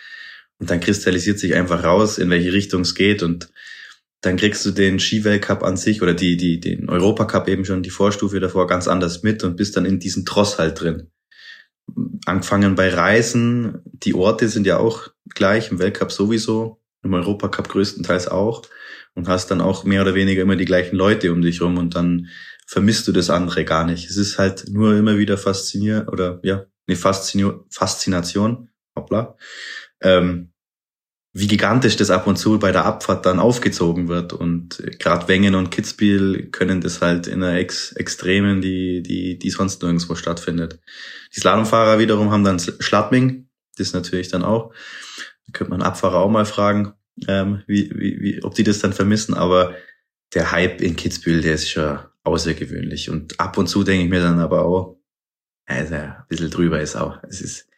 und dann kristallisiert sich einfach raus, in welche Richtung es geht und dann kriegst du den Skiweltcup an sich oder die, die, den Europacup eben schon, die Vorstufe davor ganz anders mit und bist dann in diesen Tross halt drin. Angefangen bei Reisen, die Orte sind ja auch gleich, im Weltcup sowieso, im Europacup größtenteils auch und hast dann auch mehr oder weniger immer die gleichen Leute um dich rum und dann vermisst du das andere gar nicht. Es ist halt nur immer wieder fasziniert oder ja, eine Faszination, Faszination, hoppla, ähm, wie gigantisch das ab und zu bei der Abfahrt dann aufgezogen wird. Und gerade Wengen und Kitzbühel können das halt in einer Ex Extremen, die, die, die sonst nirgendwo stattfindet. Die Slalomfahrer wiederum haben dann Schladming, das natürlich dann auch. Da könnte man Abfahrer auch mal fragen, ähm, wie, wie, wie, ob die das dann vermissen, aber der Hype in Kitzbühel, der ist schon außergewöhnlich. Und ab und zu denke ich mir dann aber auch, also ein bisschen drüber ist auch. Es ist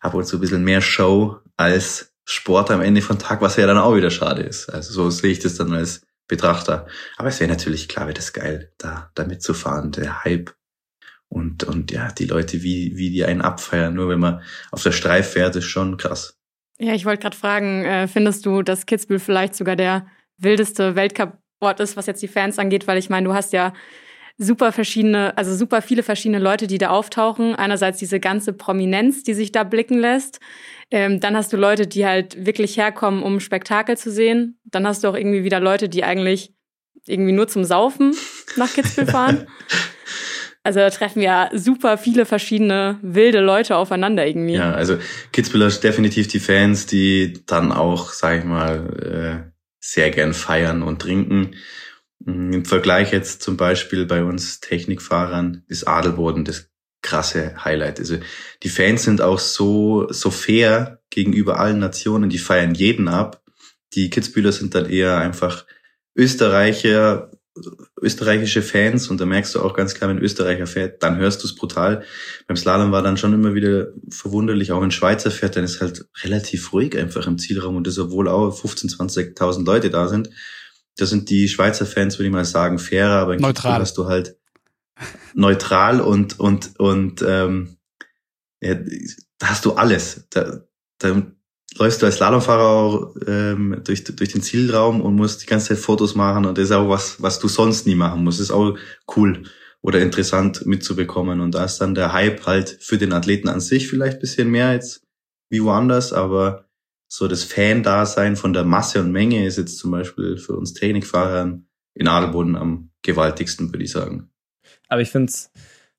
ab und zu ein bisschen mehr Show als Sport am Ende von Tag, was ja dann auch wieder schade ist. Also so sehe ich das dann als Betrachter. Aber es wäre natürlich klar, wäre das geil, da, da mitzufahren, der Hype. Und, und ja, die Leute, wie, wie die einen abfeiern, nur wenn man auf der Streif fährt, ist schon krass. Ja, ich wollte gerade fragen, äh, findest du, dass Kitzbühel vielleicht sogar der wildeste Weltcup-Ort ist, was jetzt die Fans angeht? Weil ich meine, du hast ja super verschiedene, also super viele verschiedene Leute, die da auftauchen. Einerseits diese ganze Prominenz, die sich da blicken lässt. Ähm, dann hast du Leute, die halt wirklich herkommen, um Spektakel zu sehen. Dann hast du auch irgendwie wieder Leute, die eigentlich irgendwie nur zum Saufen nach Kitzbühel fahren. Also da treffen ja super viele verschiedene wilde Leute aufeinander irgendwie. Ja, also Kitzbühel ist definitiv die Fans, die dann auch, sag ich mal, äh, sehr gern feiern und trinken. Mm, Im Vergleich jetzt zum Beispiel bei uns Technikfahrern ist Adelboden das krasse Highlight. Also die Fans sind auch so, so fair gegenüber allen Nationen, die feiern jeden ab. Die Kitzbühler sind dann eher einfach Österreicher, österreichische Fans und da merkst du auch ganz klar, wenn Österreicher fährt, dann hörst du es brutal. Beim Slalom war dann schon immer wieder verwunderlich, auch wenn Schweizer fährt, dann ist halt relativ ruhig einfach im Zielraum und das obwohl auch 15, 20.000 Leute da sind. Da sind die Schweizer Fans, würde ich mal sagen, fairer, aber in neutral hast du halt neutral und und und ähm, ja, da hast du alles. Da, da läufst du als Slalomfahrer auch, ähm, durch, durch den Zielraum und musst die ganze Zeit Fotos machen und das ist auch was, was du sonst nie machen musst. Das ist auch cool oder interessant mitzubekommen. Und da ist dann der Hype halt für den Athleten an sich vielleicht bisschen mehr jetzt wie woanders, aber so das Fan-Dasein von der Masse und Menge ist jetzt zum Beispiel für uns Technikfahrer in Adelboden am gewaltigsten, würde ich sagen. Aber ich finde es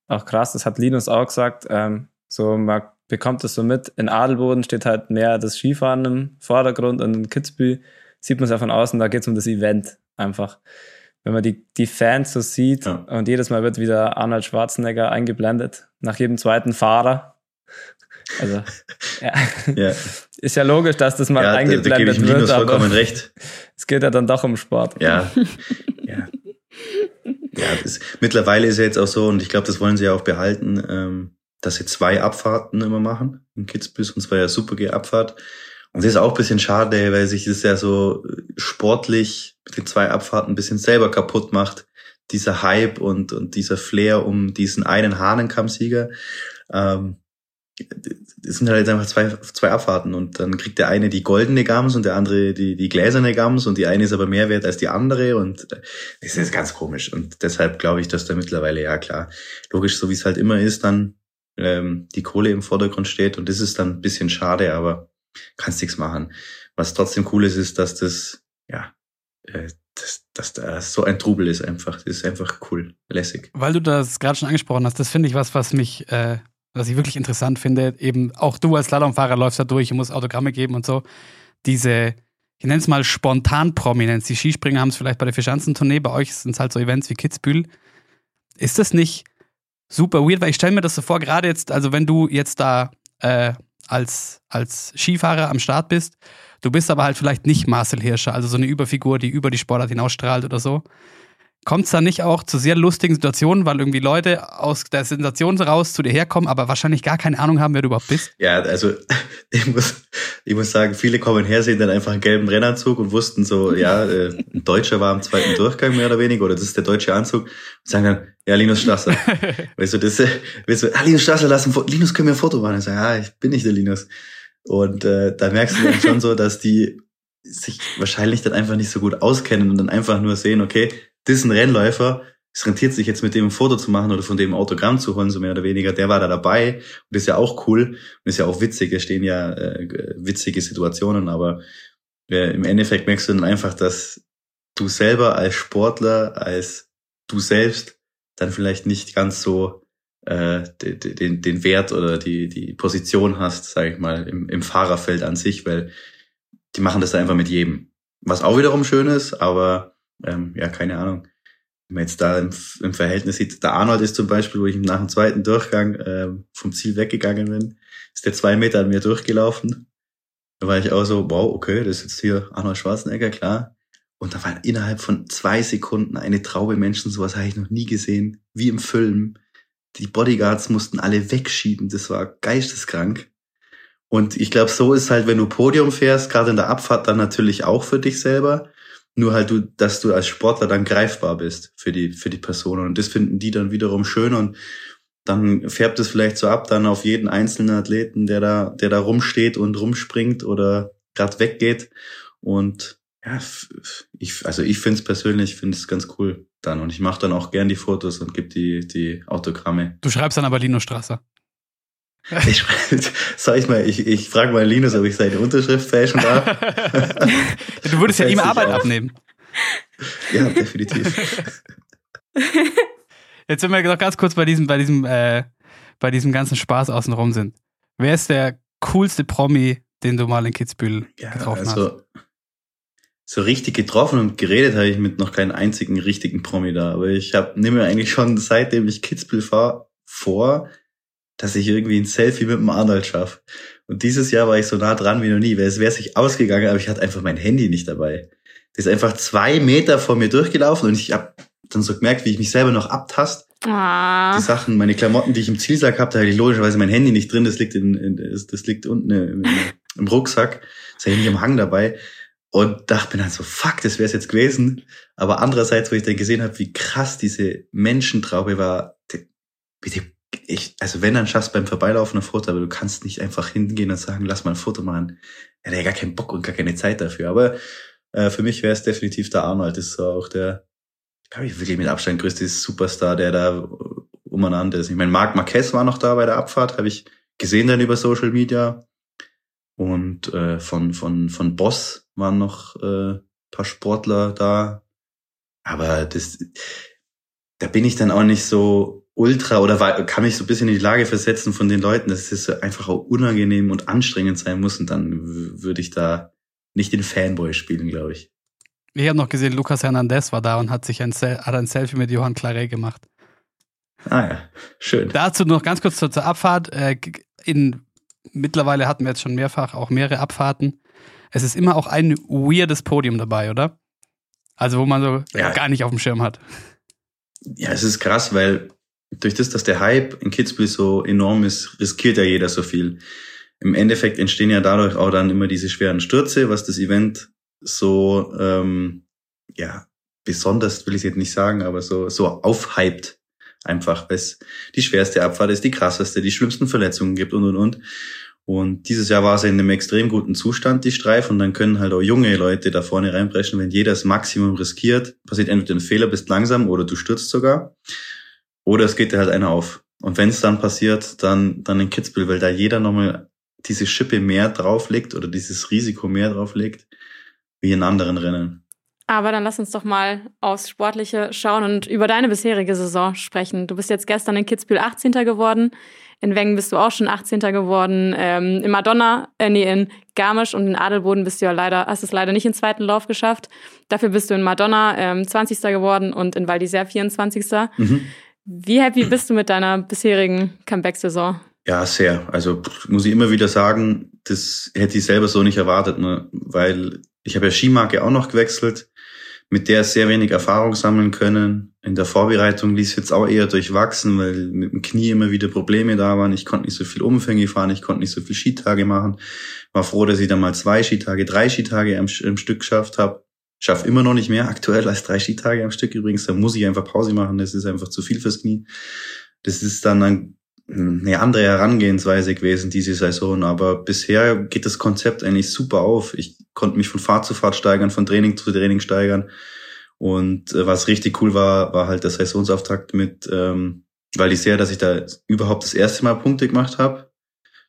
auch krass, das hat Linus auch gesagt, ähm, so man bekommt es so mit. In Adelboden steht halt mehr das Skifahren im Vordergrund und in Kitzbühel sieht man es ja von außen, da geht es um das Event einfach. Wenn man die, die Fans so sieht Ja. und jedes Mal wird wieder Arnold Schwarzenegger eingeblendet, nach jedem zweiten Fahrer. Also, ja. Ja, Ist ja logisch, dass das mal ja da, da eingeblendet dem Linus wird, vollkommen recht. es geht ja dann doch um Sport. Ja, ja. Ja, das, mittlerweile ist ja jetzt auch so, und ich glaube, das wollen sie ja auch behalten, ähm, dass sie zwei Abfahrten immer machen in Kitzbühel, und zwar ja Super G-Abfahrt. Und das ist auch ein bisschen schade, weil sich das ja so sportlich mit den zwei Abfahrten ein bisschen selber kaputt macht. Dieser Hype und, und dieser Flair um diesen einen Hahnenkammsieger. Ähm, das sind halt jetzt einfach zwei, zwei Abfahrten und dann kriegt der eine die goldene Gams und der andere die, die gläserne Gams und die eine ist aber mehr wert als die andere und das ist ganz komisch und deshalb glaube ich, dass da mittlerweile, ja klar, logisch, so wie es halt immer ist, dann ähm, die Kohle im Vordergrund steht und das ist dann ein bisschen schade, aber kannst nichts machen. Was trotzdem cool ist, ist, dass das, ja, äh, dass, dass da so ein Trubel ist einfach. Das ist einfach cool, lässig. Weil du das gerade schon angesprochen hast, das finde ich was, was mich, äh, was ich wirklich interessant finde. Eben auch du als Slalomfahrer läufst da durch und musst Autogramme geben und so. Diese, ich nenne es mal Spontan-Prominenz. Die Skispringer haben es vielleicht bei der Fischanzentournee, bei euch sind es halt so Events wie Kitzbühel. Ist das nicht super weird? Weil ich stelle mir das so vor, gerade jetzt, also wenn du jetzt da äh, als, als Skifahrer am Start bist, du bist aber halt vielleicht nicht Marcel Hirscher, also so eine Überfigur, die über die Sportart hinausstrahlt oder so. Kommt es da nicht auch zu sehr lustigen Situationen, weil irgendwie Leute aus der Sensation raus zu dir herkommen, aber wahrscheinlich gar keine Ahnung haben, wer du überhaupt bist? Ja, also ich muss, ich muss sagen, viele kommen her, sehen dann einfach einen gelben Rennanzug und wussten so, ja, äh, ein Deutscher war im zweiten Durchgang mehr oder weniger, oder das ist der deutsche Anzug, und sagen dann, ja, Linus Strasser. weißt du, das, äh, weißt du, ah, Linus Strasser, lass ein Foto, Linus, können wir ein Foto machen? Ich sage, ja, ich bin nicht der Linus. Und äh, da merkst du dann schon so, dass die sich wahrscheinlich dann einfach nicht so gut auskennen und dann einfach nur sehen, okay, das ist ein Rennläufer, es rentiert sich jetzt mit dem ein Foto zu machen oder von dem Autogramm zu holen, so mehr oder weniger. Der war da dabei und ist ja auch cool und ist ja auch witzig. Es stehen ja äh, witzige Situationen, aber äh, im Endeffekt merkst du dann einfach, dass du selber als Sportler, als du selbst dann vielleicht nicht ganz so äh, den, den, den Wert oder die, die Position hast, sage ich mal, im, im Fahrerfeld an sich, weil die machen das da einfach mit jedem. Was auch wiederum schön ist, aber ähm, ja, keine Ahnung. Wenn man jetzt da im, im Verhältnis sieht, der Arnold ist zum Beispiel, wo ich nach dem zweiten Durchgang ähm, vom Ziel weggegangen bin, ist der zwei Meter an mir durchgelaufen. Da war ich auch so, wow, okay, das ist jetzt hier Arnold Schwarzenegger, klar. Und da waren innerhalb von zwei Sekunden eine Traube Menschen, sowas habe ich noch nie gesehen, wie im Film. Die Bodyguards mussten alle wegschieben, das war geisteskrank. Und ich glaube, so ist halt, wenn du Podium fährst, gerade in der Abfahrt dann natürlich auch für dich selber. Nur halt du, dass du als Sportler dann greifbar bist für die, für die Personen. Und das finden die dann wiederum schön und dann färbt es vielleicht so ab dann auf jeden einzelnen Athleten, der da, der da rumsteht und rumspringt oder gerade weggeht. Und ja, ich, also ich finde es persönlich, finde es ganz cool dann. Und ich mache dann auch gern die Fotos und gebe die, die Autogramme. Du schreibst dann aber Lino Strasser. Ich, sag ich mal, ich, ich frage mal Linus, ob ich seine Unterschrift fälschen darf. du würdest ja ihm Arbeit auf. abnehmen. Ja, definitiv. Jetzt sind wir noch ganz kurz bei diesem, bei diesem, äh, bei diesem ganzen Spaß außenrum sind. Wer ist der coolste Promi, den du mal in Kitzbühel ja, getroffen also, hast? So richtig getroffen und geredet habe ich mit noch keinem einzigen richtigen Promi da. Aber ich habe nehme eigentlich schon seitdem ich Kitzbühel fahre vor, dass ich irgendwie ein Selfie mit dem Arnold schaffe. Und dieses Jahr war ich so nah dran wie noch nie, weil es wäre sich ausgegangen, aber ich hatte einfach mein Handy nicht dabei. Das ist einfach zwei Meter vor mir durchgelaufen und ich habe dann so gemerkt, wie ich mich selber noch abtast. Ah. Die Sachen, meine Klamotten, die ich im Zielsack habe, da hatte ich logischerweise mein Handy nicht drin, das liegt in, in das liegt unten im, im Rucksack, das habe ich nicht am Hang dabei. Und dachte mir dann so, fuck, das wäre es jetzt gewesen. Aber andererseits, wo ich dann gesehen habe, wie krass diese Menschentraube war, die, die ich, also wenn, dann schaffst beim Vorbeilaufen ein Foto, aber du kannst nicht einfach hingehen und sagen, lass mal ein Foto machen. Er hat ja gar keinen Bock und gar keine Zeit dafür. Aber äh, für mich wäre es definitiv der Arnold. Das ist auch der, glaube ich, wirklich mit Abstand größte Superstar, der da umeinander ist. Ich meine, Marc Marquez war noch da bei der Abfahrt, habe ich gesehen dann über Social Media. Und äh, von, von, von Boss waren noch äh, paar Sportler da. Aber das, da bin ich dann auch nicht so ultra oder war, kann mich so ein bisschen in die Lage versetzen von den Leuten, dass es einfach auch unangenehm und anstrengend sein muss und dann würde ich da nicht den Fanboy spielen, glaube ich. Ich habe noch gesehen, Lucas Hernandez war da und hat sich ein, hat ein Selfie mit Johann Claret gemacht. Ah ja, schön. Dazu noch ganz kurz zur, zur Abfahrt. Äh, in, mittlerweile hatten wir jetzt schon mehrfach auch mehrere Abfahrten. Es ist immer auch ein weirdes Podium dabei, oder? Also wo man so ja. gar nicht auf dem Schirm hat. Ja, es ist krass, weil durch das, dass der Hype in Kitzbühel so enorm ist, riskiert ja jeder so viel. Im Endeffekt entstehen ja dadurch auch dann immer diese schweren Stürze, was das Event so, ähm, ja, besonders will ich jetzt nicht sagen, aber so, so aufhypt. Einfach, weil es die schwerste Abfahrt ist, die krasseste, die schlimmsten Verletzungen gibt und und und. Und dieses Jahr war es in einem extrem guten Zustand, die Streif, und dann können halt auch junge Leute da vorne reinbrechen, wenn jeder das Maximum riskiert, passiert entweder ein Fehler, bist langsam oder du stürzt sogar. Oder es geht dir halt einer auf. Und wenn es dann passiert, dann, dann in Kitzbühel, weil da jeder nochmal diese Schippe mehr drauflegt oder dieses Risiko mehr drauflegt, wie in anderen Rennen. Aber dann lass uns doch mal aufs Sportliche schauen und über deine bisherige Saison sprechen. Du bist jetzt gestern in Kitzbühel 18. geworden. In Wengen bist du auch schon 18. geworden. Ähm, in Madonna, äh, nee, in Garmisch und in Adelboden bist du ja leider, hast es leider nicht im zweiten Lauf geschafft. Dafür bist du in Madonna ähm, 20. geworden und in Val d'Isère 24. Mhm. Wie happy bist du mit deiner bisherigen Comeback-Saison? Ja, sehr. Also muss ich immer wieder sagen, das hätte ich selber so nicht erwartet, ne? weil ich habe ja Skimarke auch noch gewechselt, mit der sehr wenig Erfahrung sammeln können. In der Vorbereitung ließ jetzt auch eher durchwachsen, weil mit dem Knie immer wieder Probleme da waren. Ich konnte nicht so viel Umfänge fahren, ich konnte nicht so viel Skitage machen. War froh, dass ich dann mal zwei Skitage, drei Skitage am, am Stück geschafft habe. Schaff immer noch nicht mehr aktuell als drei Skitage am Stück übrigens. Da muss ich einfach Pause machen. Das ist einfach zu viel fürs Knie. Das ist dann ein eine andere Herangehensweise gewesen diese Saison, aber bisher geht das Konzept eigentlich super auf. Ich konnte mich von Fahrt zu Fahrt steigern, von Training zu Training steigern. Und äh, was richtig cool war, war halt der Saisonsauftakt mit, ähm, weil ich sehe, dass ich da überhaupt das erste Mal Punkte gemacht habe.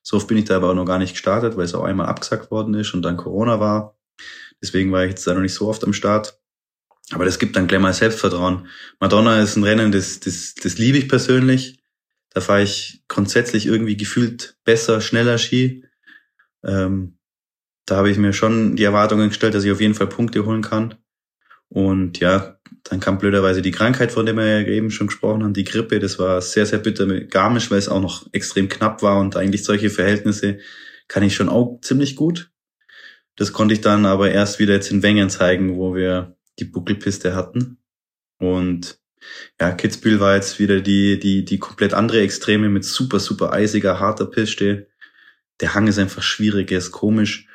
So oft bin ich da aber auch noch gar nicht gestartet, weil es auch einmal abgesagt worden ist und dann Corona war. Deswegen war ich jetzt da noch nicht so oft am Start. Aber das gibt dann gleich mal Selbstvertrauen. Madonna ist ein Rennen, das, das, das liebe ich persönlich. Da fahre ich grundsätzlich irgendwie gefühlt besser, schneller Ski. Ähm, da habe ich mir schon die Erwartungen gestellt, dass ich auf jeden Fall Punkte holen kann. Und ja, dann kam blöderweise die Krankheit, von der wir ja eben schon gesprochen haben, die Grippe. Das war sehr, sehr bitter mit Garmisch, weil es auch noch extrem knapp war und eigentlich solche Verhältnisse kann ich schon auch ziemlich gut. Das konnte ich dann aber erst wieder jetzt in Wengen zeigen, wo wir die Buckelpiste hatten. Und ja, Kitzbühel war jetzt wieder die, die, die komplett andere Extreme mit super, super eisiger, harter Piste. Der Hang ist einfach schwierig, er ist komisch.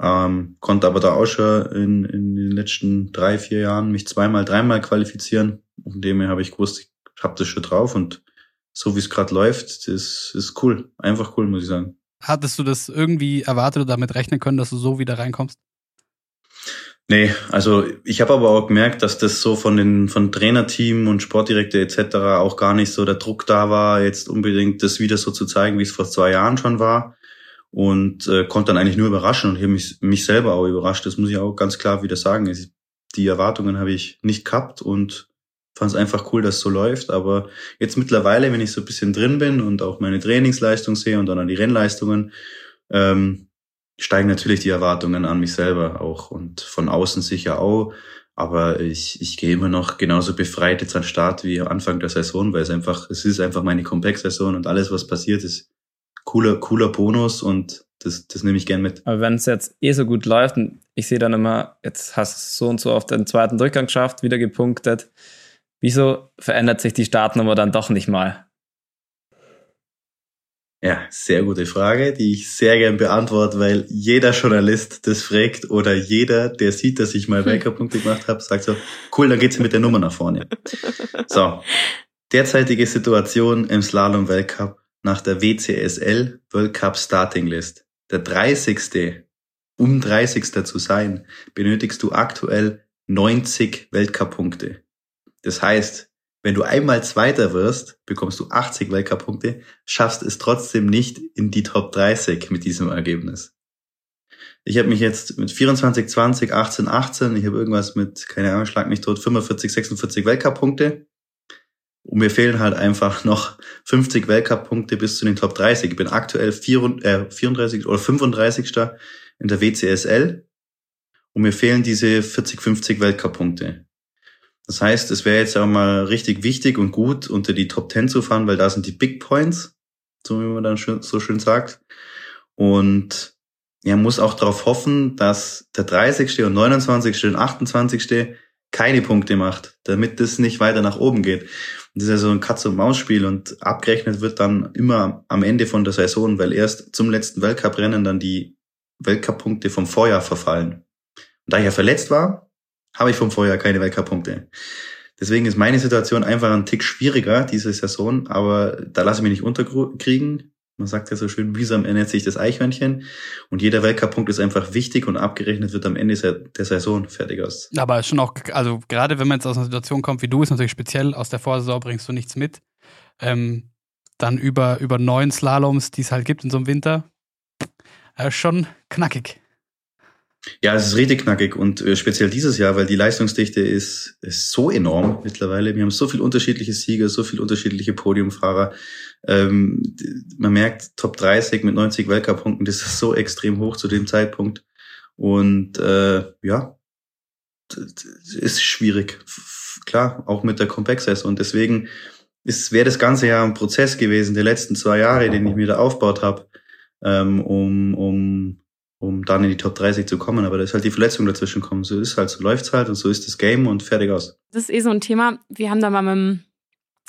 Ähm, konnte aber da auch schon in, in den letzten drei, vier Jahren mich zweimal, dreimal qualifizieren. Und dem habe ich gewusst, ich habe das schon drauf und so wie es gerade läuft, das ist cool. Einfach cool, muss ich sagen. Hattest du das irgendwie erwartet oder damit rechnen können, dass du so wieder reinkommst? Nee, also ich habe aber auch gemerkt, dass das so von den von Trainerteam und Sportdirektor etc. auch gar nicht so der Druck da war, jetzt unbedingt das wieder so zu zeigen, wie es vor zwei Jahren schon war. Und äh, konnte dann eigentlich nur überraschen und ich habe mich, mich selber auch überrascht. Das muss ich auch ganz klar wieder sagen. Die Erwartungen habe ich nicht gehabt und fand es einfach cool, dass es so läuft. Aber jetzt mittlerweile, wenn ich so ein bisschen drin bin und auch meine Trainingsleistung sehe und dann an die Rennleistungen, ähm, steigen natürlich die Erwartungen an mich selber auch und von außen sicher auch. Aber ich, ich gehe immer noch genauso befreit jetzt an Start wie Anfang der Saison, weil es einfach, es ist einfach meine Comeback-Saison und alles, was passiert, ist cooler, cooler Bonus und das, das nehme ich gern mit. Aber wenn es jetzt eh so gut läuft und ich sehe dann immer, jetzt hast du so und so auf den zweiten Durchgang geschafft, wieder gepunktet, wieso verändert sich die Startnummer dann doch nicht mal? Ja, sehr gute Frage, die ich sehr gern beantworte, weil jeder Journalist das fragt oder jeder, der sieht, dass ich mal Weltcup-Punkte gemacht habe, sagt so, cool, dann geht's mit der Nummer nach vorne. So, derzeitige Situation im Slalom-Weltcup nach der WCSL World Cup Starting List. Der 30. Um 30. zu sein, benötigst du aktuell 90 Weltcup-Punkte. Das heißt, wenn du einmal Zweiter wirst, bekommst du 80 Weltcup-Punkte, schaffst es trotzdem nicht in die Top 30 mit diesem Ergebnis. Ich habe mich jetzt mit 24, 20, 18, 18, ich habe irgendwas mit, keine Ahnung, schlag mich tot, 45, 46 Weltcup-Punkte. Und mir fehlen halt einfach noch 50 Weltcup-Punkte bis zu den Top 30. Ich bin aktuell 34 äh, oder 35. in der WCSL. Und mir fehlen diese 40, 50 Weltcup-Punkte. Das heißt, es wäre jetzt auch mal richtig wichtig und gut, unter die Top 10 zu fahren, weil da sind die Big Points, so wie man dann so schön sagt. Und er muss auch darauf hoffen, dass der 30. und 29. und 28. keine Punkte macht, damit das nicht weiter nach oben geht. Das ist ja so ein Katz-und-Maus-Spiel und abgerechnet wird dann immer am Ende von der Saison, weil erst zum letzten Weltcuprennen dann die Weltcup-Punkte vom Vorjahr verfallen. Und da ich ja verletzt war, habe ich vom Vorjahr keine Weltcup-Punkte. Deswegen ist meine Situation einfach ein Tick schwieriger diese Saison, aber da lasse ich mich nicht unterkriegen. Man sagt ja so schön, mühsam ernährt sich das Eichhörnchen. Und jeder Weltcup-Punkt ist einfach wichtig und abgerechnet wird am Ende der Saison fertig aus. Aber schon auch, also gerade wenn man jetzt aus einer Situation kommt wie du, ist natürlich speziell, aus der Vorsaison bringst du nichts mit. Ähm, dann über, über neun Slaloms, die es halt gibt in so einem Winter, äh, schon knackig. Ja, es ist richtig knackig und äh, speziell dieses Jahr, weil die Leistungsdichte ist, ist so enorm mittlerweile. Wir haben so viel unterschiedliche Sieger, so viel unterschiedliche Podiumfahrer. Ähm, man merkt, Top 30 mit 90 Weltcup-Punkten, das ist so extrem hoch zu dem Zeitpunkt. Und äh, ja, ist schwierig. Klar, auch mit der Compact Und deswegen wäre das ganze Jahr ein Prozess gewesen, die letzten zwei Jahre, den ich mir da aufgebaut habe, ähm, um, um um dann in die Top 30 zu kommen. Aber da ist halt die Verletzung dazwischen kommen. So ist halt, so läuft's halt und so ist das Game und fertig aus. Das ist eh so ein Thema. Wir haben da mal mit dem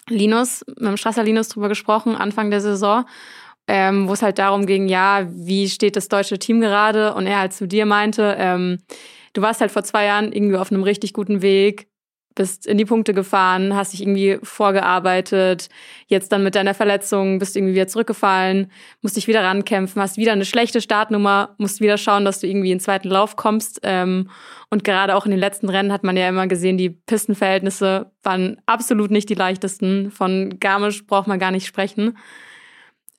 Linus, mit dem Strasser Linus drüber gesprochen, Anfang der Saison, ähm, wo es halt darum ging, ja, wie steht das deutsche Team gerade? Und er halt zu dir meinte, ähm, du warst halt vor zwei Jahren irgendwie auf einem richtig guten Weg, bist in die Punkte gefahren, hast dich irgendwie vorgearbeitet, jetzt dann mit deiner Verletzung bist irgendwie wieder zurückgefallen, musst dich wieder rankämpfen, hast wieder eine schlechte Startnummer, musst wieder schauen, dass du irgendwie in den zweiten Lauf kommst. Ähm, und gerade auch in den letzten Rennen hat man ja immer gesehen, die Pistenverhältnisse waren absolut nicht die leichtesten. Von Garmisch braucht man gar nicht sprechen.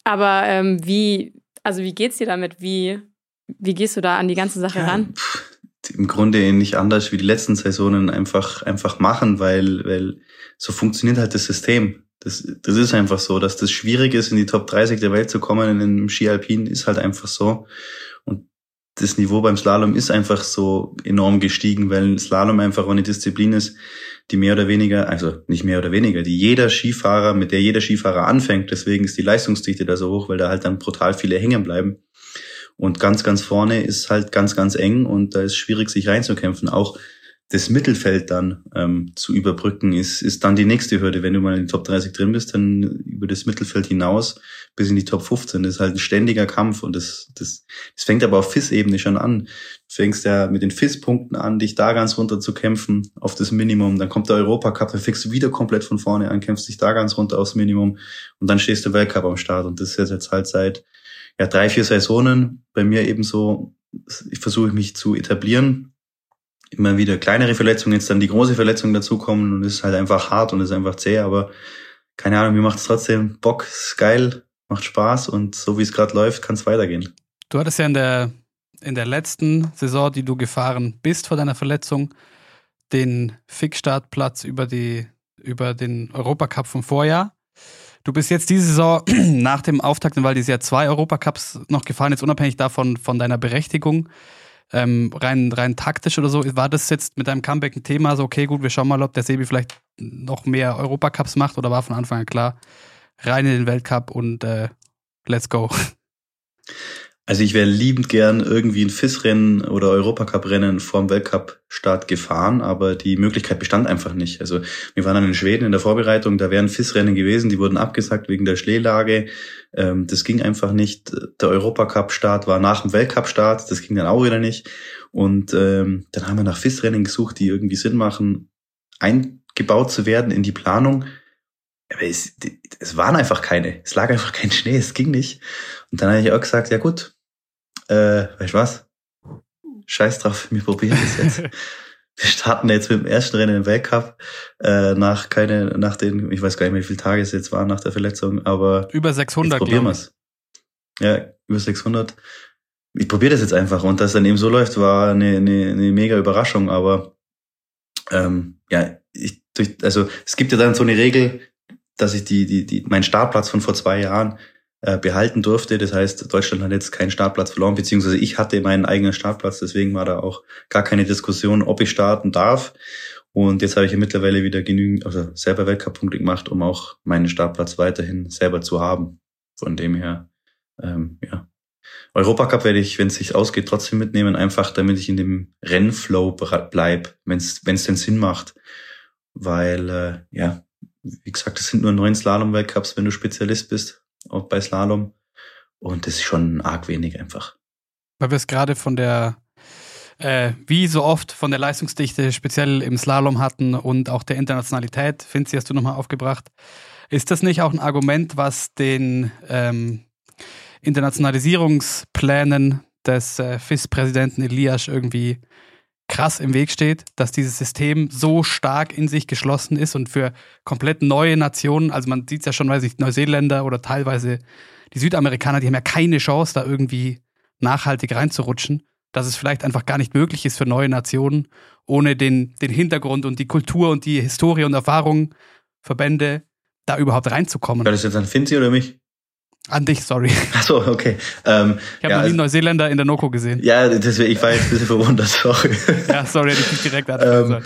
Aber ähm, wie, also wie geht's dir damit? Wie, wie gehst du da an die ganze Sache ja. ran? Im Grunde nicht anders wie die letzten Saisonen einfach, einfach machen, weil, weil so funktioniert halt das System. Das, das ist einfach so, dass das schwierig ist, in die Top 30 der Welt zu kommen in einem Ski Alpin, ist halt einfach so. Und das Niveau beim Slalom ist einfach so enorm gestiegen, weil Slalom einfach eine Disziplin ist, die mehr oder weniger, also nicht mehr oder weniger, die jeder Skifahrer, mit der jeder Skifahrer anfängt. Deswegen ist die Leistungsdichte da so hoch, weil da halt dann brutal viele hängen bleiben. Und ganz, ganz vorne ist halt ganz, ganz eng und da ist schwierig, sich reinzukämpfen. Auch das Mittelfeld dann ähm, zu überbrücken, ist, ist dann die nächste Hürde. Wenn du mal in den Top 30 drin bist, dann über das Mittelfeld hinaus bis in die Top 15. Das ist halt ein ständiger Kampf und das, das, das fängt aber auf FIS-Ebene schon an. Du fängst ja mit den FIS-Punkten an, dich da ganz runter zu kämpfen auf das Minimum. Dann kommt der Europacup, dann fängst du wieder komplett von vorne an, kämpfst dich da ganz runter aufs Minimum und dann stehst du Weltcup am Start und das ist jetzt halt seit ja, drei, vier Saisonen bei mir eben so, ich versuche mich zu etablieren. Immer wieder kleinere Verletzungen, jetzt dann die große Verletzung dazukommen und es ist halt einfach hart und es ist einfach zäh, aber keine Ahnung, mir macht es trotzdem Bock, ist geil, macht Spaß und so wie es gerade läuft, kann es weitergehen. Du hattest ja in der, in der letzten Saison, die du gefahren bist vor deiner Verletzung, den Fixstartplatz über, die, über den Europacup vom Vorjahr. Du bist jetzt diese Saison nach dem Auftakt in Val d'Isère zwei Europacups noch gefahren, jetzt unabhängig davon von deiner Berechtigung. Ähm, rein, rein taktisch oder so, war das jetzt mit deinem Comeback ein Thema? So, okay, gut, wir schauen mal, ob der Sebi vielleicht noch mehr Europacups macht oder war von Anfang an klar, rein in den Weltcup und äh, let's go. Also ich wäre liebend gern irgendwie ein FIS-Rennen oder Europacup-Rennen vor dem Weltcup-Start gefahren, aber die Möglichkeit bestand einfach nicht. Also wir waren dann in Schweden in der Vorbereitung, da wären FIS-Rennen gewesen, die wurden abgesagt wegen der Schneelage. Ähm, das ging einfach nicht. Der Europacup-Start war nach dem Weltcup-Start, das ging dann auch wieder nicht. Und ähm, dann haben wir nach FIS-Rennen gesucht, die irgendwie Sinn machen, eingebaut zu werden in die Planung. Aber es, es waren einfach keine. Es lag einfach kein Schnee, es ging nicht. Und dann habe ich auch gesagt, ja gut, äh, weißt du was? Scheiß drauf, wir probieren das jetzt. wir starten jetzt mit dem ersten Rennen im Weltcup äh, nach keine nach den ich weiß gar nicht mehr wie viele Tage es jetzt waren nach der Verletzung aber über 600 probieren wir's ja über 600 ich probiere das jetzt einfach und dass dann eben so läuft war eine, eine, eine mega Überraschung aber ähm, ja ich durch also es gibt ja dann so eine Regel dass ich die die die meinen Startplatz von vor zwei Jahren äh, behalten durfte. Das heißt, Deutschland hat jetzt keinen Startplatz verloren, beziehungsweise ich hatte meinen eigenen Startplatz, deswegen war da auch gar keine Diskussion, ob ich starten darf. Und jetzt habe ich ja mittlerweile wieder genügend, also selber Weltcup-Punkte gemacht, um auch meinen Startplatz weiterhin selber zu haben. Von dem her, ähm, ja. Europacup werde ich, wenn es sich ausgeht, trotzdem mitnehmen, einfach damit ich in dem Rennflow bleib, wenn es denn Sinn macht. Weil, äh, ja, wie gesagt, es sind nur neun Slalom-Weltcups, wenn du Spezialist bist auch bei Slalom. Und das ist schon arg wenig einfach. Weil wir es gerade von der, äh, wie so oft, von der Leistungsdichte speziell im Slalom hatten und auch der Internationalität, Finzi, hast du nochmal aufgebracht. Ist das nicht auch ein Argument, was den ähm, Internationalisierungsplänen des äh, FIS-Präsidenten Elias irgendwie krass im Weg steht, dass dieses System so stark in sich geschlossen ist und für komplett neue Nationen, also man sieht es ja schon, weiß ich, Neuseeländer oder teilweise die Südamerikaner, die haben ja keine Chance, da irgendwie nachhaltig reinzurutschen. dass es vielleicht einfach gar nicht möglich ist für neue Nationen, ohne den, den Hintergrund und die Kultur und die Historie und Erfahrung Verbände da überhaupt reinzukommen. War das jetzt an Finzi oder mich? An dich, sorry. Achso, okay. Ähm, Ich habe ja, noch nie also- Neuseeländer in der Noko gesehen. ja, deswegen, ich war jetzt ein bisschen verwundert, sorry. Ja, sorry, hätte ich nicht direkt Ähm,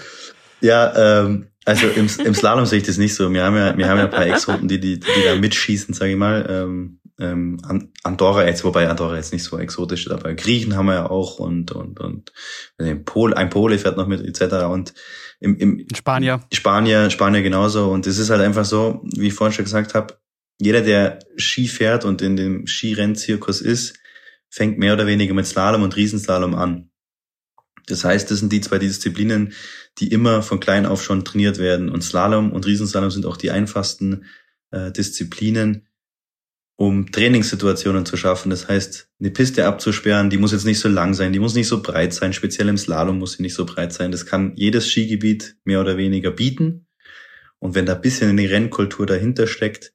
Ja, ähm, also im, im Slalom sehe ich das nicht so. Wir haben ja, wir haben ja ein paar Exoten, die, die, die da mitschießen, sage ich mal. Ähm, ähm, An- Andorra jetzt, wobei Andorra jetzt nicht so exotisch ist, aber Griechen haben wir ja auch und und und ein, Pol, ein Pole fährt noch mit etc. Und im, im In Spanier. Spanier, Spanier genauso. Und es ist halt einfach so, wie ich vorhin schon gesagt habe, jeder, der Ski fährt und in dem Skirennzirkus ist, fängt mehr oder weniger mit Slalom und Riesenslalom an. Das heißt, das sind die zwei Disziplinen, die immer von klein auf schon trainiert werden. Und Slalom und Riesenslalom sind auch die einfachsten äh, Disziplinen, um Trainingssituationen zu schaffen. Das heißt, eine Piste abzusperren, die muss jetzt nicht so lang sein, die muss nicht so breit sein. Speziell im Slalom muss sie nicht so breit sein. Das kann jedes Skigebiet mehr oder weniger bieten. Und wenn da ein bisschen eine Rennkultur dahinter steckt,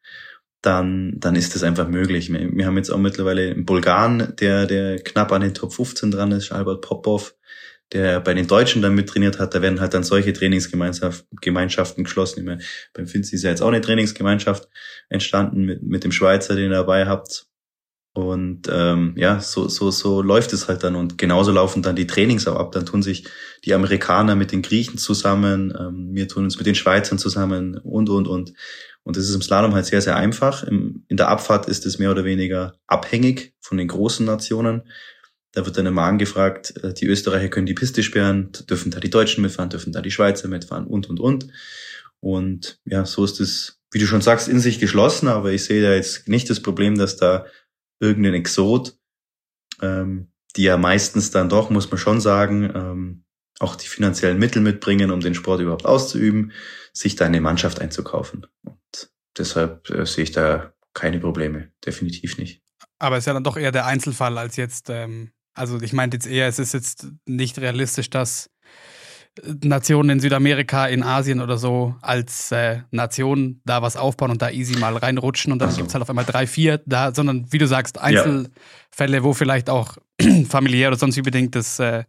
dann, dann ist das einfach möglich. Wir, wir haben jetzt auch mittlerweile einen Bulgaren, der, der knapp an den Top 15 dran ist, Albert Popov, der bei den Deutschen dann mit trainiert hat. Da werden halt dann solche Trainingsgemeinschaften geschlossen. Meine, beim Finzi ist ja jetzt auch eine Trainingsgemeinschaft entstanden mit, mit dem Schweizer, den ihr dabei habt. Und ähm, ja, so, so, so läuft es halt dann. Und genauso laufen dann die Trainings auch ab. Dann tun sich die Amerikaner mit den Griechen zusammen, ähm, wir tun uns mit den Schweizern zusammen und, und, und. Und das ist im Slalom halt sehr, sehr einfach. Im, in der Abfahrt ist es mehr oder weniger abhängig von den großen Nationen. Da wird dann immer angefragt, äh, die Österreicher können die Piste sperren, dürfen da die Deutschen mitfahren, dürfen da die Schweizer mitfahren und, und, und. Und ja, so ist es, wie du schon sagst, in sich geschlossen, aber ich sehe da jetzt nicht das Problem, dass da irgendein Exot, ähm, die ja meistens dann doch, muss man schon sagen, ähm, auch die finanziellen Mittel mitbringen, um den Sport überhaupt auszuüben, sich da eine Mannschaft einzukaufen. Deshalb äh, sehe ich da keine Probleme, definitiv nicht. Aber es ist ja dann doch eher der Einzelfall als jetzt, ähm, also ich meinte jetzt eher, es ist jetzt nicht realistisch, dass Nationen in Südamerika, in Asien oder so als äh, Nation da was aufbauen und da easy mal reinrutschen und dann Ach so. gibt's halt auf einmal drei, vier da, sondern wie du sagst, Einzelfälle, wo vielleicht auch familiär oder sonst wie bedingt das, äh,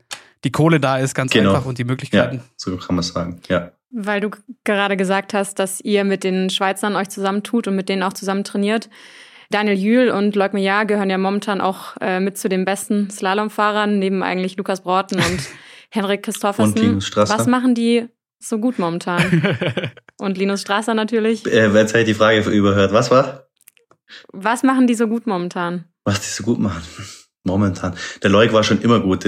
die Kohle da ist, ganz Genau. einfach und die Ja, Möglichkeiten. so kann man sagen. Ja, Weil du gerade gesagt hast, dass ihr mit den Schweizern euch zusammentut und mit denen auch zusammen trainiert. Daniel Jühl und Leuk Meillard gehören ja momentan auch äh, mit zu den besten Slalomfahrern, neben eigentlich Lukas Broughton und Henrik Christoffersen. Und Linus Strasser. Was machen die so gut momentan? und Linus Strasser natürlich. äh, wer jetzt hätte die Frage überhört, was war? Was machen die so gut momentan? was die so gut machen. Momentan. Der Leuk war schon immer gut.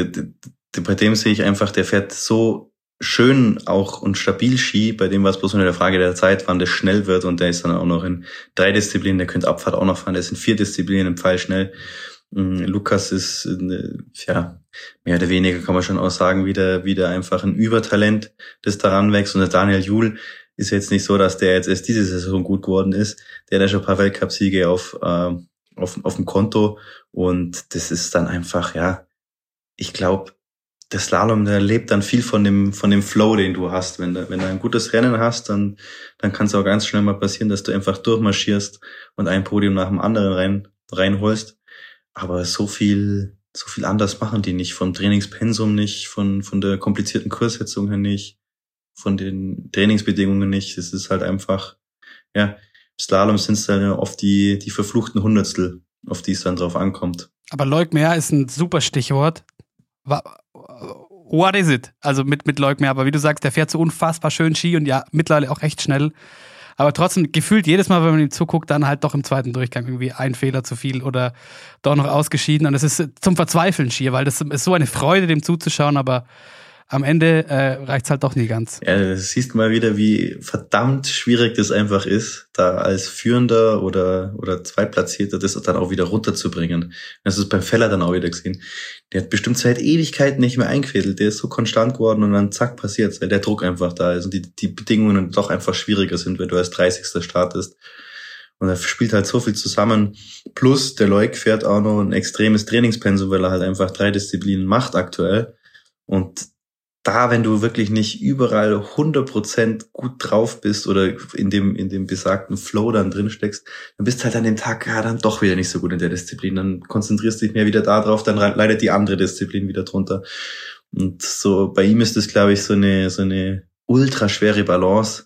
Bei dem sehe ich einfach, der fährt so schön auch und stabil Ski. Bei dem war es bloß nur eine Frage der Zeit, wann das schnell wird. Und der ist dann auch noch in drei Disziplinen. Der könnte Abfahrt auch noch fahren. Der ist in vier Disziplinen im Pfeil schnell. Mm, Lukas ist, äh, ja, mehr oder weniger kann man schon auch sagen, wieder, wieder einfach ein Übertalent, das daran wächst. Und der Daniel Juhl ist jetzt nicht so, dass der jetzt erst diese Saison gut geworden ist. Der hat ja schon ein paar Weltcupsiege auf, ähm, auf, auf dem Konto. Und das ist dann einfach, ja, ich glaube, der Slalom, der lebt dann viel von dem, von dem Flow, den du hast. Wenn du, wenn du ein gutes Rennen hast, dann, dann kann es auch ganz schnell mal passieren, dass du einfach durchmarschierst und ein Podium nach dem anderen rein, reinholst. Aber so viel, so viel anders machen die nicht. Vom Trainingspensum nicht, von, von der komplizierten Kurssetzung her nicht, von den Trainingsbedingungen nicht. Es ist halt einfach, ja, Slalom sind es dann ja oft die, die verfluchten Hundertstel, auf die es dann drauf ankommt. Aber Leukmeer ist ein super Stichwort. What is it? Also mit, mit Leukmeer. Aber wie du sagst, der fährt so unfassbar schön Ski und ja, mittlerweile auch echt schnell. Aber trotzdem gefühlt jedes Mal, wenn man ihm zuguckt, dann halt doch im zweiten Durchgang irgendwie ein Fehler zu viel oder doch noch ausgeschieden. Und es ist zum Verzweifeln schier, weil das ist so eine Freude, dem zuzuschauen, aber am Ende äh, reicht's halt doch nie ganz. Ja, das siehst du mal wieder, wie verdammt schwierig das einfach ist, da als Führender oder, oder Zweitplatzierter das dann auch wieder runterzubringen. Das ist beim Feller dann auch wieder gesehen. Der hat bestimmt seit Ewigkeiten nicht mehr eingefädelt. Der ist so konstant geworden und dann zack passiert's, weil der Druck einfach da ist und die, die Bedingungen doch einfach schwieriger sind, wenn du als 30. startest. Und er spielt halt so viel zusammen. Plus der Leuk fährt auch noch ein extremes Trainingspensum, weil er halt einfach drei Disziplinen macht aktuell. Und da, wenn du wirklich nicht überall 100% gut drauf bist oder in dem, in dem besagten Flow dann drin steckst, dann bist halt an dem Tag ja dann doch wieder nicht so gut in der Disziplin. Dann konzentrierst du dich mehr wieder da drauf, dann leidet die andere Disziplin wieder drunter. Und so, bei ihm ist das, glaube ich, so eine, so eine ultra schwere Balance,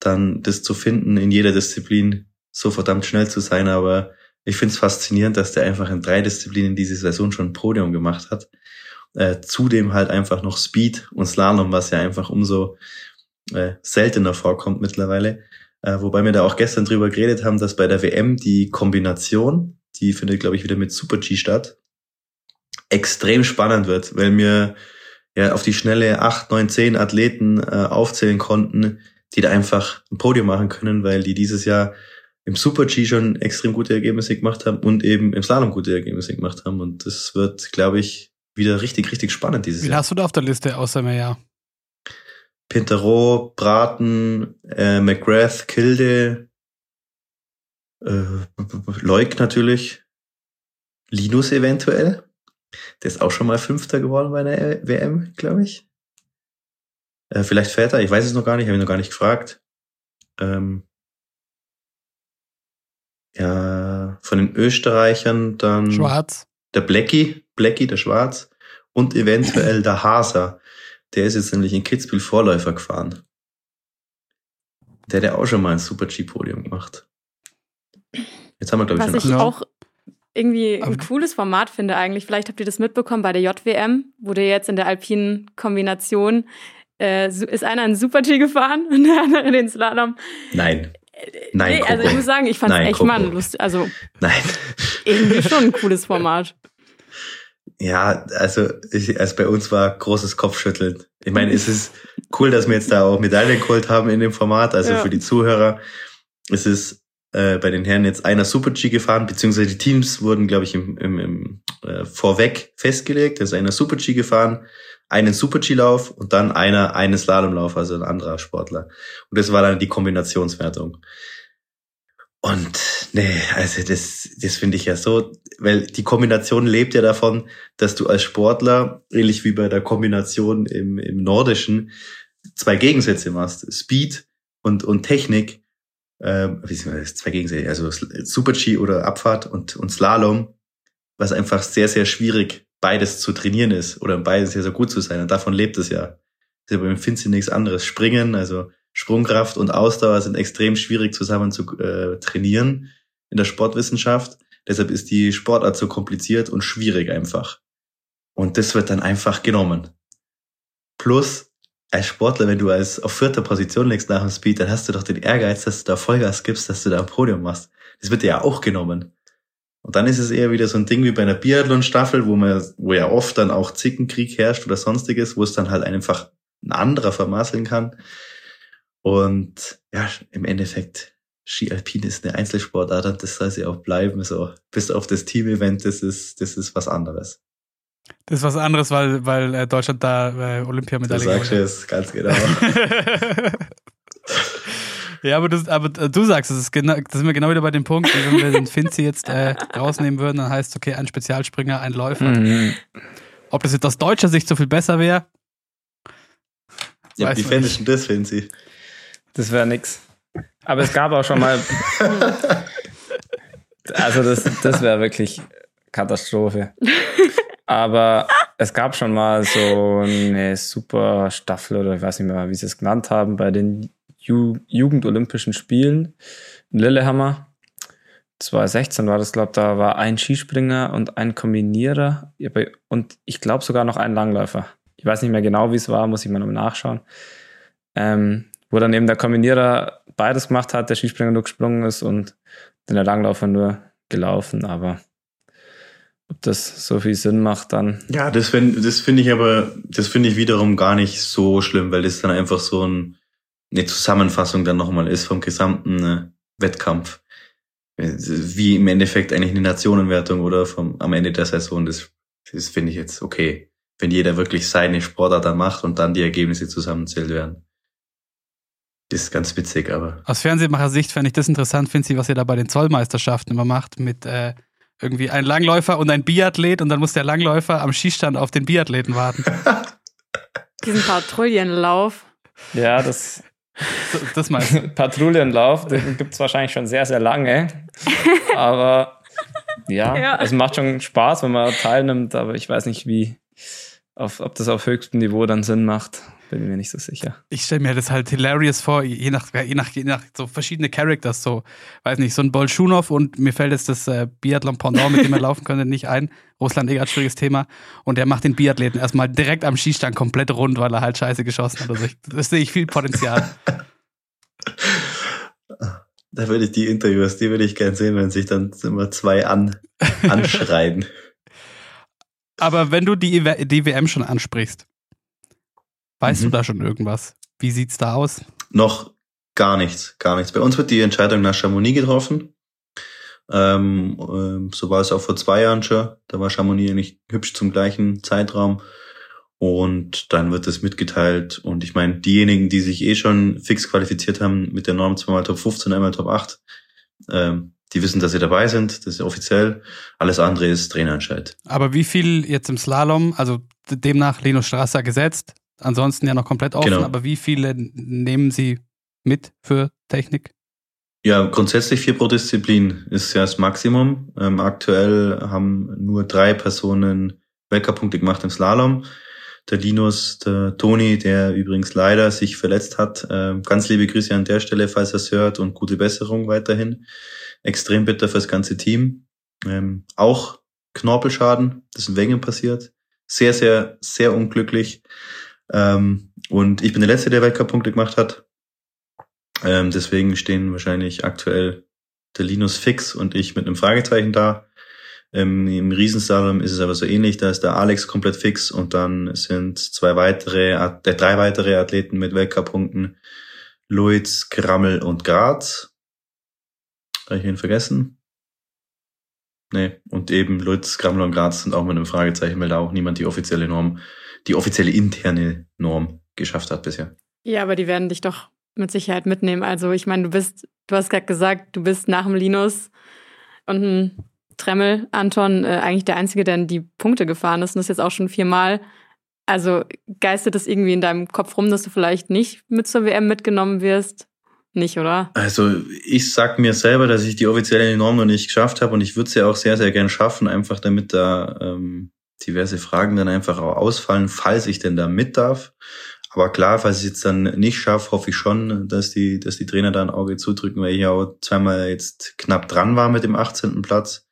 dann das zu finden, in jeder Disziplin so verdammt schnell zu sein. Aber ich finde es faszinierend, dass der einfach in drei Disziplinen diese Saison schon ein Podium gemacht hat. Äh, zudem halt einfach noch Speed und Slalom, was ja einfach umso äh, seltener vorkommt mittlerweile. Äh, wobei wir da auch gestern drüber geredet haben, dass bei der WM die Kombination, die findet, glaube ich, wieder mit Super G statt, extrem spannend wird, weil mir ja auf die schnelle acht, neun, zehn Athleten äh, aufzählen konnten, die da einfach ein Podium machen können, weil die dieses Jahr im Super G schon extrem gute Ergebnisse gemacht haben und eben im Slalom gute Ergebnisse gemacht haben. Und das wird, glaube ich, wieder richtig, richtig spannend dieses Wie Jahr. hast du da auf der Liste außer mir, ja? Pinterot, Braten, äh, McGrath, Kilde, äh, Leuk natürlich, Linus eventuell. Der ist auch schon mal Fünfter geworden bei der WM, glaube ich. Äh, vielleicht Väter, ich weiß es noch gar nicht, habe ich noch gar nicht gefragt. Ähm, ja, von den Österreichern dann Schwarz. Der Blackie, Blackie, der Schwarz und eventuell der Haser. Der ist jetzt nämlich in Kitzbühel Vorläufer gefahren. Der hat ja auch schon mal ein Super G-Podium gemacht. Jetzt haben wir, glaube ich, Was schon ich auch irgendwie Aber- ein cooles Format finde eigentlich. Vielleicht habt ihr das mitbekommen bei der JWM, wurde jetzt in der alpinen Kombination äh, ist einer in Super-G gefahren und der andere den Slalom. Nein. Nein, nee, also ich muss sagen, ich fand es echt mal lustig. Also Nein. irgendwie schon ein cooles Format. Ja, also, ich, also bei uns war großes Kopfschütteln. Ich meine, es ist cool, dass wir jetzt da auch Medaillen geholt haben in dem Format, also Ja. für die Zuhörer. Es ist äh, bei den Herren jetzt einer Super-G gefahren, beziehungsweise die Teams wurden, glaube ich, im, im, im äh, vorweg festgelegt. Da ist einer Super-G gefahren, einen Super-G-Lauf und dann einer einen Slalomlauf, also ein anderer Sportler. Und das war dann die Kombinationswertung. Und nee, also das, das finde ich ja so, weil die Kombination lebt ja davon, dass du als Sportler, ähnlich wie bei der Kombination im, im Nordischen, zwei Gegensätze machst. Speed und, und Technik, ähm, wie sind das? Zwei Gegensätze, also Super-G oder Abfahrt und, und Slalom, was einfach sehr, sehr schwierig beides zu trainieren ist oder beides sehr, sehr gut zu sein. Und davon lebt es ja. Das ist ja beim Finzi nichts anderes. Springen, also Sprungkraft und Ausdauer sind extrem schwierig zusammen zu äh, trainieren in der Sportwissenschaft. Deshalb ist die Sportart so kompliziert und schwierig einfach. Und das wird dann einfach genommen. Plus, als Sportler, wenn du als auf vierter Position legst nach dem Speed, dann hast du doch den Ehrgeiz, dass du da Vollgas gibst, dass du da ein Podium machst. Das wird dir ja auch genommen. Und dann ist es eher wieder so ein Ding wie bei einer Biathlon-Staffel, wo man, wo ja oft dann auch Zickenkrieg herrscht oder sonstiges, wo es dann halt einfach ein anderer vermasseln kann. Und ja, im Endeffekt, Ski Alpin ist eine Einzelsportart und das soll sie auch bleiben. So, bis auf das Team-Event, das ist, das ist was anderes. Das ist was anderes, weil, weil äh, Deutschland da äh, Du Olympiamedaille sagst gewonnen es ganz genau. Ja, aber, das, aber du sagst, es ist genau, da sind wir genau wieder bei dem Punkt, wenn wir den Finzi jetzt äh, rausnehmen würden, dann heißt es, okay, ein Spezialspringer, ein Läufer. Mhm. Ob das jetzt aus deutscher Sicht so viel besser wäre, ja, wie fändest du das, Vinci? Das wäre nix. Aber es gab auch schon mal. also, das, das wäre wirklich Katastrophe. Aber es gab schon mal so eine super Staffel oder ich weiß nicht mehr, wie sie es genannt haben, bei den Ju Jugendolympischen Spielen in Lillehammer. 2016 war das, glaube da war ein Skispringer und ein Kombinierer und ich glaube sogar noch ein Langläufer. Ich weiß nicht mehr genau, wie es war, muss ich mal nachschauen. Ähm, wo dann eben der Kombinierer beides gemacht hat, der Skispringer nur gesprungen ist und der Langläufer nur gelaufen. Aber ob das so viel Sinn macht, dann Ja, das finde das finde ich aber, das finde ich wiederum gar nicht so schlimm, weil das dann einfach so ein, eine Zusammenfassung dann nochmal ist vom gesamten äh, Wettkampf. Äh, Wie im Endeffekt eigentlich eine Nationenwertung oder vom, am Ende der Saison, das, das finde ich jetzt okay. Wenn jeder wirklich seine Sportart dann macht und dann die Ergebnisse zusammenzählt werden. Das ist ganz witzig, aber aus Fernsehmacher-Sicht fände ich das interessant, Finzi, was ihr da bei den Zollmeisterschaften immer macht, mit äh, irgendwie ein Langläufer und ein Biathlet und dann muss der Langläufer am Skistand auf den Biathleten warten. Diesen Patrouillenlauf. Ja, das Das meinst du? Patrouillenlauf, den gibt es wahrscheinlich schon sehr, sehr lange. Aber ja, Ja. es macht schon Spaß, wenn man teilnimmt, aber ich weiß nicht, wie, auf, ob das auf höchstem Niveau dann Sinn macht. Bin mir nicht so sicher. Ich stelle mir das halt hilarious vor, je nach, je nach, je nach so verschiedene Characters, so, weiß nicht, so ein Bolschunow und mir fällt jetzt das äh, Biathlon-Pendant, mit dem er laufen könnte, nicht ein. Russland eh gerade schwieriges Thema. Und der macht den Biathleten erstmal direkt am Schießstand komplett rund, weil er halt scheiße geschossen hat. Also ich, das sehe ich viel Potenzial. Da würde ich die Interviews, die würde ich gern sehen, wenn sich dann immer zwei an, anschreien. Aber wenn du die, EW die WM schon ansprichst, weißt Mhm. du da schon irgendwas? Wie sieht's da aus? Noch gar nichts, gar nichts. Bei uns wird die Entscheidung nach Chamonix getroffen. Ähm, ähm, so war es auch vor zwei Jahren schon. Da war Chamonix eigentlich hübsch zum gleichen Zeitraum. Und dann wird es mitgeteilt. Und ich meine, diejenigen, die sich eh schon fix qualifiziert haben mit der Norm zweimal Top 15, einmal Top 8, ähm, die wissen, dass sie dabei sind. Das ist offiziell. Alles andere ist Trainerentscheid. Aber wie viel jetzt im Slalom, also demnach Linus Strasser gesetzt, ansonsten ja noch komplett offen, Genau. aber wie viele nehmen sie mit für Technik? Ja, grundsätzlich vier pro Disziplin ist ja das Maximum. Ähm, aktuell haben nur drei Personen Weltcup-Punkte gemacht im Slalom. Der Linus, der Toni, der übrigens leider sich verletzt hat. Ähm, ganz liebe Grüße an der Stelle, falls er es hört und gute Besserung weiterhin. Extrem bitter fürs ganze Team. Ähm, auch Knorpelschaden, das ist in Wengen passiert. Sehr, sehr, sehr unglücklich. Ähm, und ich bin der Letzte, der Weltcup-Punkte gemacht hat. Ähm, deswegen stehen wahrscheinlich aktuell der Linus fix und ich mit einem Fragezeichen da. Ähm, Im Riesenslalom ist es aber so ähnlich, da ist der Alex komplett fix und dann sind zwei weitere, äh, drei weitere Athleten mit Weltcup-Punkten. Luiz, Grammel und Graz. Habe ich ihn vergessen? Nee, und eben Luiz, Grammel und Graz sind auch mit einem Fragezeichen, weil da auch niemand die offizielle Norm, die offizielle interne Norm geschafft hat bisher. Ja, aber die werden dich doch mit Sicherheit mitnehmen. Also ich meine, du bist, du hast gerade gesagt, du bist nach dem Linus und ein Tremmel, Anton, äh, eigentlich der Einzige, der in die Punkte gefahren ist und das jetzt auch schon viermal. Also geistet das irgendwie in deinem Kopf rum, dass du vielleicht nicht mit zur WM mitgenommen wirst? Nicht, oder? Also ich sag mir selber, dass ich die offizielle Norm noch nicht geschafft habe und ich würde sie auch sehr, sehr gern schaffen, einfach damit da ähm, diverse Fragen dann einfach auch ausfallen, falls ich denn da mit darf. Aber klar, falls ich es jetzt dann nicht schaffe, hoffe ich schon, dass die, dass die Trainer da ein Auge zudrücken, weil ich ja auch zweimal jetzt knapp dran war mit dem 18. Platz.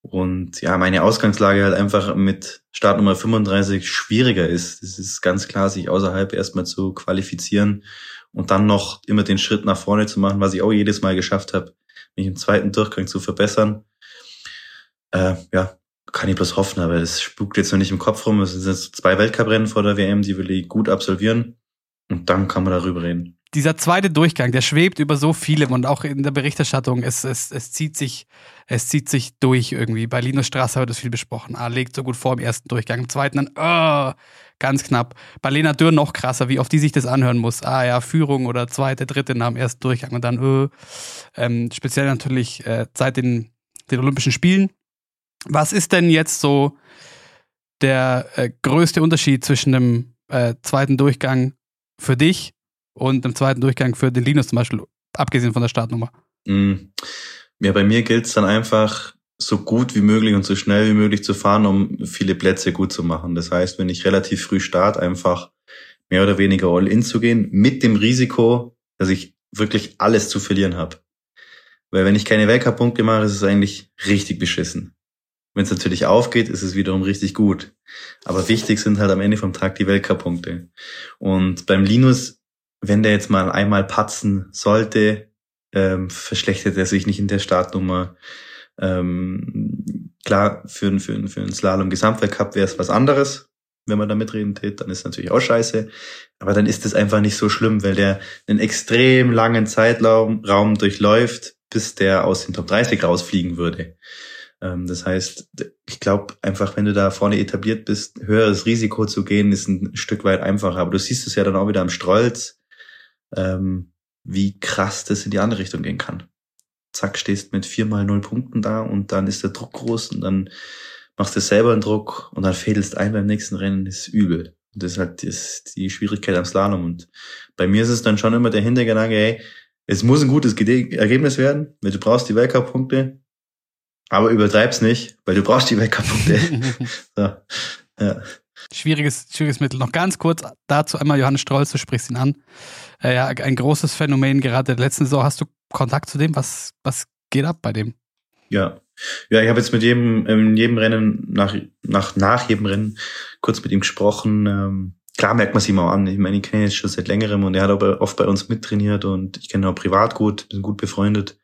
Und ja, meine Ausgangslage halt einfach mit Startnummer 35 schwieriger ist. Das ist ganz klar, sich außerhalb erstmal zu qualifizieren und dann noch immer den Schritt nach vorne zu machen, was ich auch jedes Mal geschafft habe, mich im zweiten Durchgang zu verbessern. Äh, ja, kann ich bloß hoffen, aber das spukt jetzt noch nicht im Kopf rum. Es sind jetzt zwei Weltcuprennen vor der WM, die will ich gut absolvieren. Und dann kann man darüber reden. Dieser zweite Durchgang, der schwebt über so viele und auch in der Berichterstattung, es, es, es zieht sich, es zieht sich durch irgendwie. Bei Linus Strasser wird das viel besprochen. Ah, legt so gut vor im ersten Durchgang. Im zweiten dann, oh, ganz knapp. Bei Lena Dürr noch krasser, wie oft die sich das anhören muss. Ah ja, Führung oder zweite, dritte nach dem ersten Durchgang und dann, äh, ähm, speziell natürlich äh, seit den, den Olympischen Spielen. Was ist denn jetzt so der äh, größte Unterschied zwischen dem äh, zweiten Durchgang für dich und dem zweiten Durchgang für den Linus zum Beispiel, abgesehen von der Startnummer? Mm. Ja, bei mir gilt es dann einfach, so gut wie möglich und so schnell wie möglich zu fahren, um viele Plätze gut zu machen. Das heißt, wenn ich relativ früh starte, einfach mehr oder weniger all in zu gehen, mit dem Risiko, dass ich wirklich alles zu verlieren habe. Weil wenn ich keine Weltcup-Punkte mache, ist es eigentlich richtig beschissen. Wenn es natürlich aufgeht, ist es wiederum richtig gut. Aber wichtig sind halt am Ende vom Tag die Weltcup-Punkte. Und beim Linus, wenn der jetzt mal einmal patzen sollte, ähm, verschlechtert er sich nicht in der Startnummer. Ähm, klar, für, für, für einen Slalom-Gesamtweltcup wäre es was anderes, wenn man da mitreden tät, dann ist natürlich auch scheiße. Aber dann ist es einfach nicht so schlimm, weil der einen extrem langen Zeitraum Raum durchläuft, bis der aus den Top 30 rausfliegen würde. Ähm, das heißt, ich glaube einfach, wenn du da vorne etabliert bist, höheres Risiko zu gehen, ist ein Stück weit einfacher. Aber du siehst es ja dann auch wieder am Strolz, ähm, wie krass das in die andere Richtung gehen kann. Zack, stehst mit viermal null Punkten da und dann ist der Druck groß und dann machst du selber einen Druck und dann fädelst ein beim nächsten Rennen, ist übel. das ist halt das, die Schwierigkeit am Slalom. Und bei mir ist es dann schon immer der Hintergedanke, ey, es muss ein gutes Ergebnis werden, weil du brauchst die Weltcup-Punkte, aber übertreib's nicht, weil du brauchst die Weltcup-Punkte. so, ja. Schwieriges, schwieriges Mittel. Noch ganz kurz dazu einmal Johannes Strolz, du sprichst ihn an. Äh, ja, ein großes Phänomen gerade der letzten Saison. Hast du Kontakt zu dem? Was, was geht ab bei dem? Ja. Ja, ich habe jetzt mit jedem, in jedem Rennen, nach, nach, nach jedem Rennen kurz mit ihm gesprochen. Ähm, klar merkt man es ihm auch an. Ich meine, ich kenne ihn jetzt schon seit längerem und er hat aber oft bei uns mittrainiert und ich kenne ihn auch privat gut, sind gut befreundet.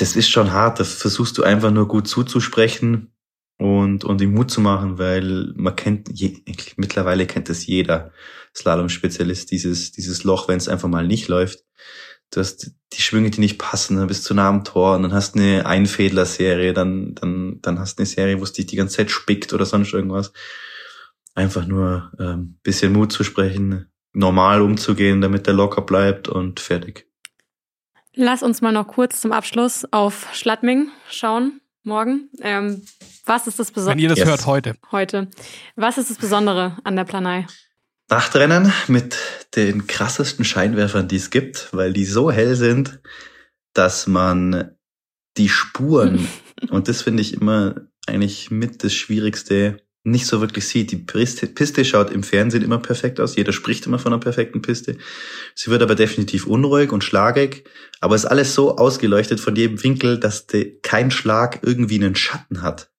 Das ist schon hart. Da versuchst du einfach nur gut zuzusprechen und, und ihm Mut zu machen, weil man kennt, je, mittlerweile kennt das jeder Slalom-Spezialist, dieses, dieses Loch, wenn es einfach mal nicht läuft. Du hast die Schwünge, die nicht passen, dann bist du nah am Tor und dann hast du eine Einfädler-Serie, dann, dann, dann hast du eine Serie, wo es dich die ganze Zeit spickt oder sonst irgendwas. Einfach nur ähm, bisschen Mut zu sprechen, normal umzugehen, damit der locker bleibt und fertig. Lass uns mal noch kurz zum Abschluss auf Schladming schauen morgen. Ähm, was ist das Besondere? Wenn ihr das Yes. hört heute. heute. Was ist das Besondere an der Planei? Nachtrennen mit den krassesten Scheinwerfern, die es gibt, weil die so hell sind, dass man die Spuren, und das finde ich immer eigentlich mit das Schwierigste, nicht so wirklich sieht. Die Piste, schaut im Fernsehen immer perfekt aus. Jeder spricht immer von einer perfekten Piste. Sie wird aber definitiv unruhig und schlagig. Aber es ist alles so ausgeleuchtet von jedem Winkel, dass kein Schlag irgendwie einen Schatten hat.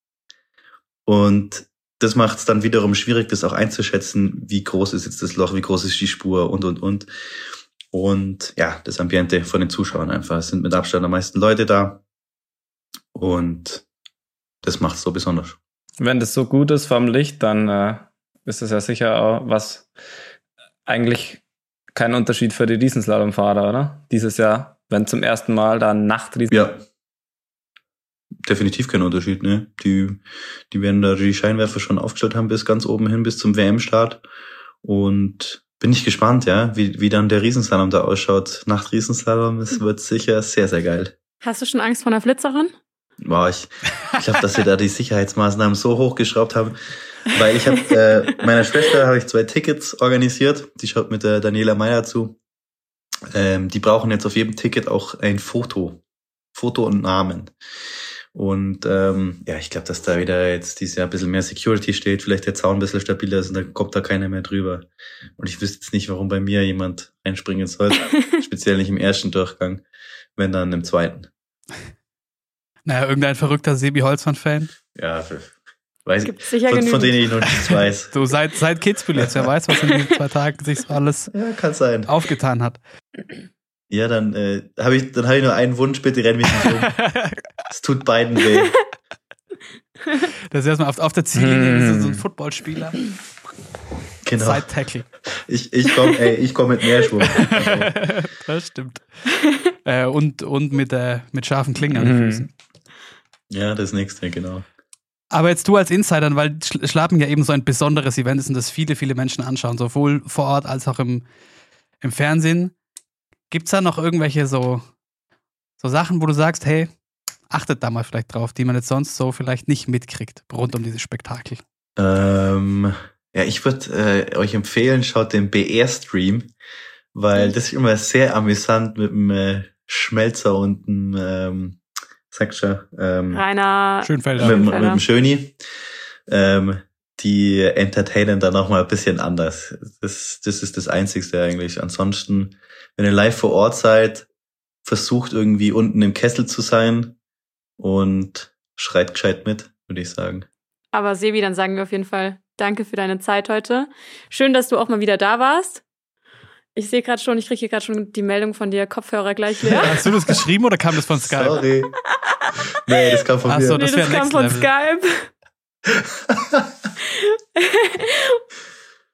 Und das macht es dann wiederum schwierig, das auch einzuschätzen, wie groß ist jetzt das Loch, wie groß ist die Spur und, und, und. Und ja, das Ambiente von den Zuschauern einfach. Es sind mit Abstand am meisten Leute da. Und das macht es so besonders. Wenn das so gut ist vom Licht, dann äh, ist das ja sicher auch was eigentlich kein Unterschied für die Riesenslalomfahrer, oder? Dieses Jahr, wenn zum ersten Mal da Nachtriesen. Ja. Definitiv kein Unterschied, ne? Die, die werden da die Scheinwerfer schon aufgestellt haben bis ganz oben hin, bis zum WM-Start. Und bin ich gespannt, ja, wie, wie dann der Riesenslalom da ausschaut. Nach Riesenslalom, es wird sicher sehr, sehr geil. Hast du schon Angst vor einer Flitzerin? Wow, ich, ich glaube, dass wir da die Sicherheitsmaßnahmen so hochgeschraubt haben. Weil ich habe äh, meiner Schwester habe ich zwei Tickets organisiert. Die schaut mit der Daniela Meyer zu. Ähm, die brauchen jetzt auf jedem Ticket auch ein Foto. Foto und Namen. Und ähm, ja, ich glaube, dass da wieder jetzt dieses Jahr ein bisschen mehr Security steht, vielleicht der Zaun ein bisschen stabiler ist und dann kommt da keiner mehr drüber. Und ich wüsste jetzt nicht, warum bei mir jemand einspringen soll. Speziell nicht im ersten Durchgang, wenn dann im zweiten. Naja, irgendein verrückter Sebi Holzmann-Fan. Ja, weiß ich, Gibt sicher von, von denen ich noch nichts weiß. So seit, seit Kitzbühel jetzt. Wer weiß, was in den zwei Tagen sich so alles Ja, kann sein. aufgetan hat. Ja, dann äh, habe ich, dann habe ich nur einen Wunsch, bitte renn mich nicht um. Es tut beiden weh. Das ist erstmal auf, auf der Ziellinie so, so ein Footballspieler. Genau. Side-Tackle. Ich, ich komme, ey, ich komme mit mehr Schwung. Also, Das stimmt. äh, und und mit, äh, mit scharfen Klingen an den Mhm. Füßen. Ja, das nächste, genau. Aber jetzt du als Insider, weil Sch- Schlappen ja eben so ein besonderes Event ist und das viele, viele Menschen anschauen, sowohl vor Ort als auch im, im Fernsehen. Gibt es da noch irgendwelche so, so Sachen, wo du sagst, hey, achtet da mal vielleicht drauf, die man jetzt sonst so vielleicht nicht mitkriegt, rund um dieses Spektakel? Ähm, ja, ich würde äh, euch empfehlen, schaut den BR-Stream, weil das ist immer sehr amüsant mit dem äh, Schmelzer und dem, ähm, sag schon, ähm, Rainer. Schönfelder. mit, dem- mit dem Schöni. Ähm, die entertainen dann noch mal ein bisschen anders. Das, das ist das Einzigste eigentlich. Ansonsten, wenn ihr live vor Ort seid, versucht irgendwie unten im Kessel zu sein und schreit gescheit mit, würde ich sagen. Aber Sebi, dann sagen wir auf jeden Fall Danke für deine Zeit heute. Schön, dass du auch mal wieder da warst. Ich sehe gerade schon, ich kriege hier gerade schon die Meldung von dir, Kopfhörer gleich leer. Hast du das geschrieben oder kam das von Skype? Sorry. nee, das kam von Ach mir. so, nee, das das, wär kam von level. Skype.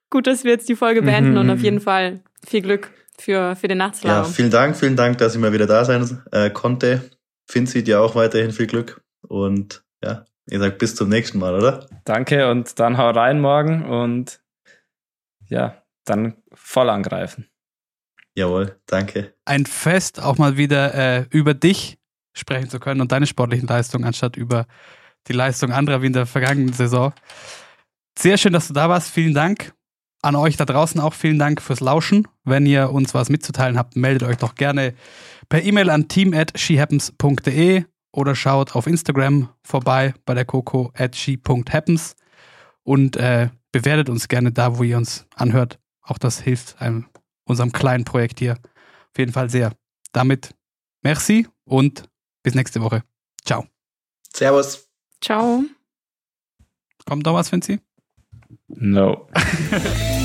Gut, dass wir jetzt die Folge beenden Mhm. und auf jeden Fall viel Glück für, für den ja, Nachtslalom. vielen Dank, vielen Dank, dass ich mal wieder da sein äh, konnte. Finzi, dir auch weiterhin viel Glück. Und ja, ihr sagt bis zum nächsten Mal, oder? Danke und dann hau rein morgen und ja, dann voll angreifen. Jawohl, danke. Ein Fest, auch mal wieder äh, über dich sprechen zu können und deine sportlichen Leistungen, anstatt über die Leistung anderer wie in der vergangenen Saison. Sehr schön, dass du da warst. Vielen Dank. an euch da draußen auch vielen Dank fürs Lauschen. Wenn ihr uns was mitzuteilen habt, meldet euch doch gerne per E-Mail an team at shehappens.de oder schaut auf Instagram vorbei bei der Coco at she.happens und äh, bewertet uns gerne da, wo ihr uns anhört. Auch das hilft einem, unserem kleinen Projekt hier auf jeden Fall sehr. Damit merci und bis nächste Woche. Ciao. Servus. Ciao. Kommt noch was, Vinci? No.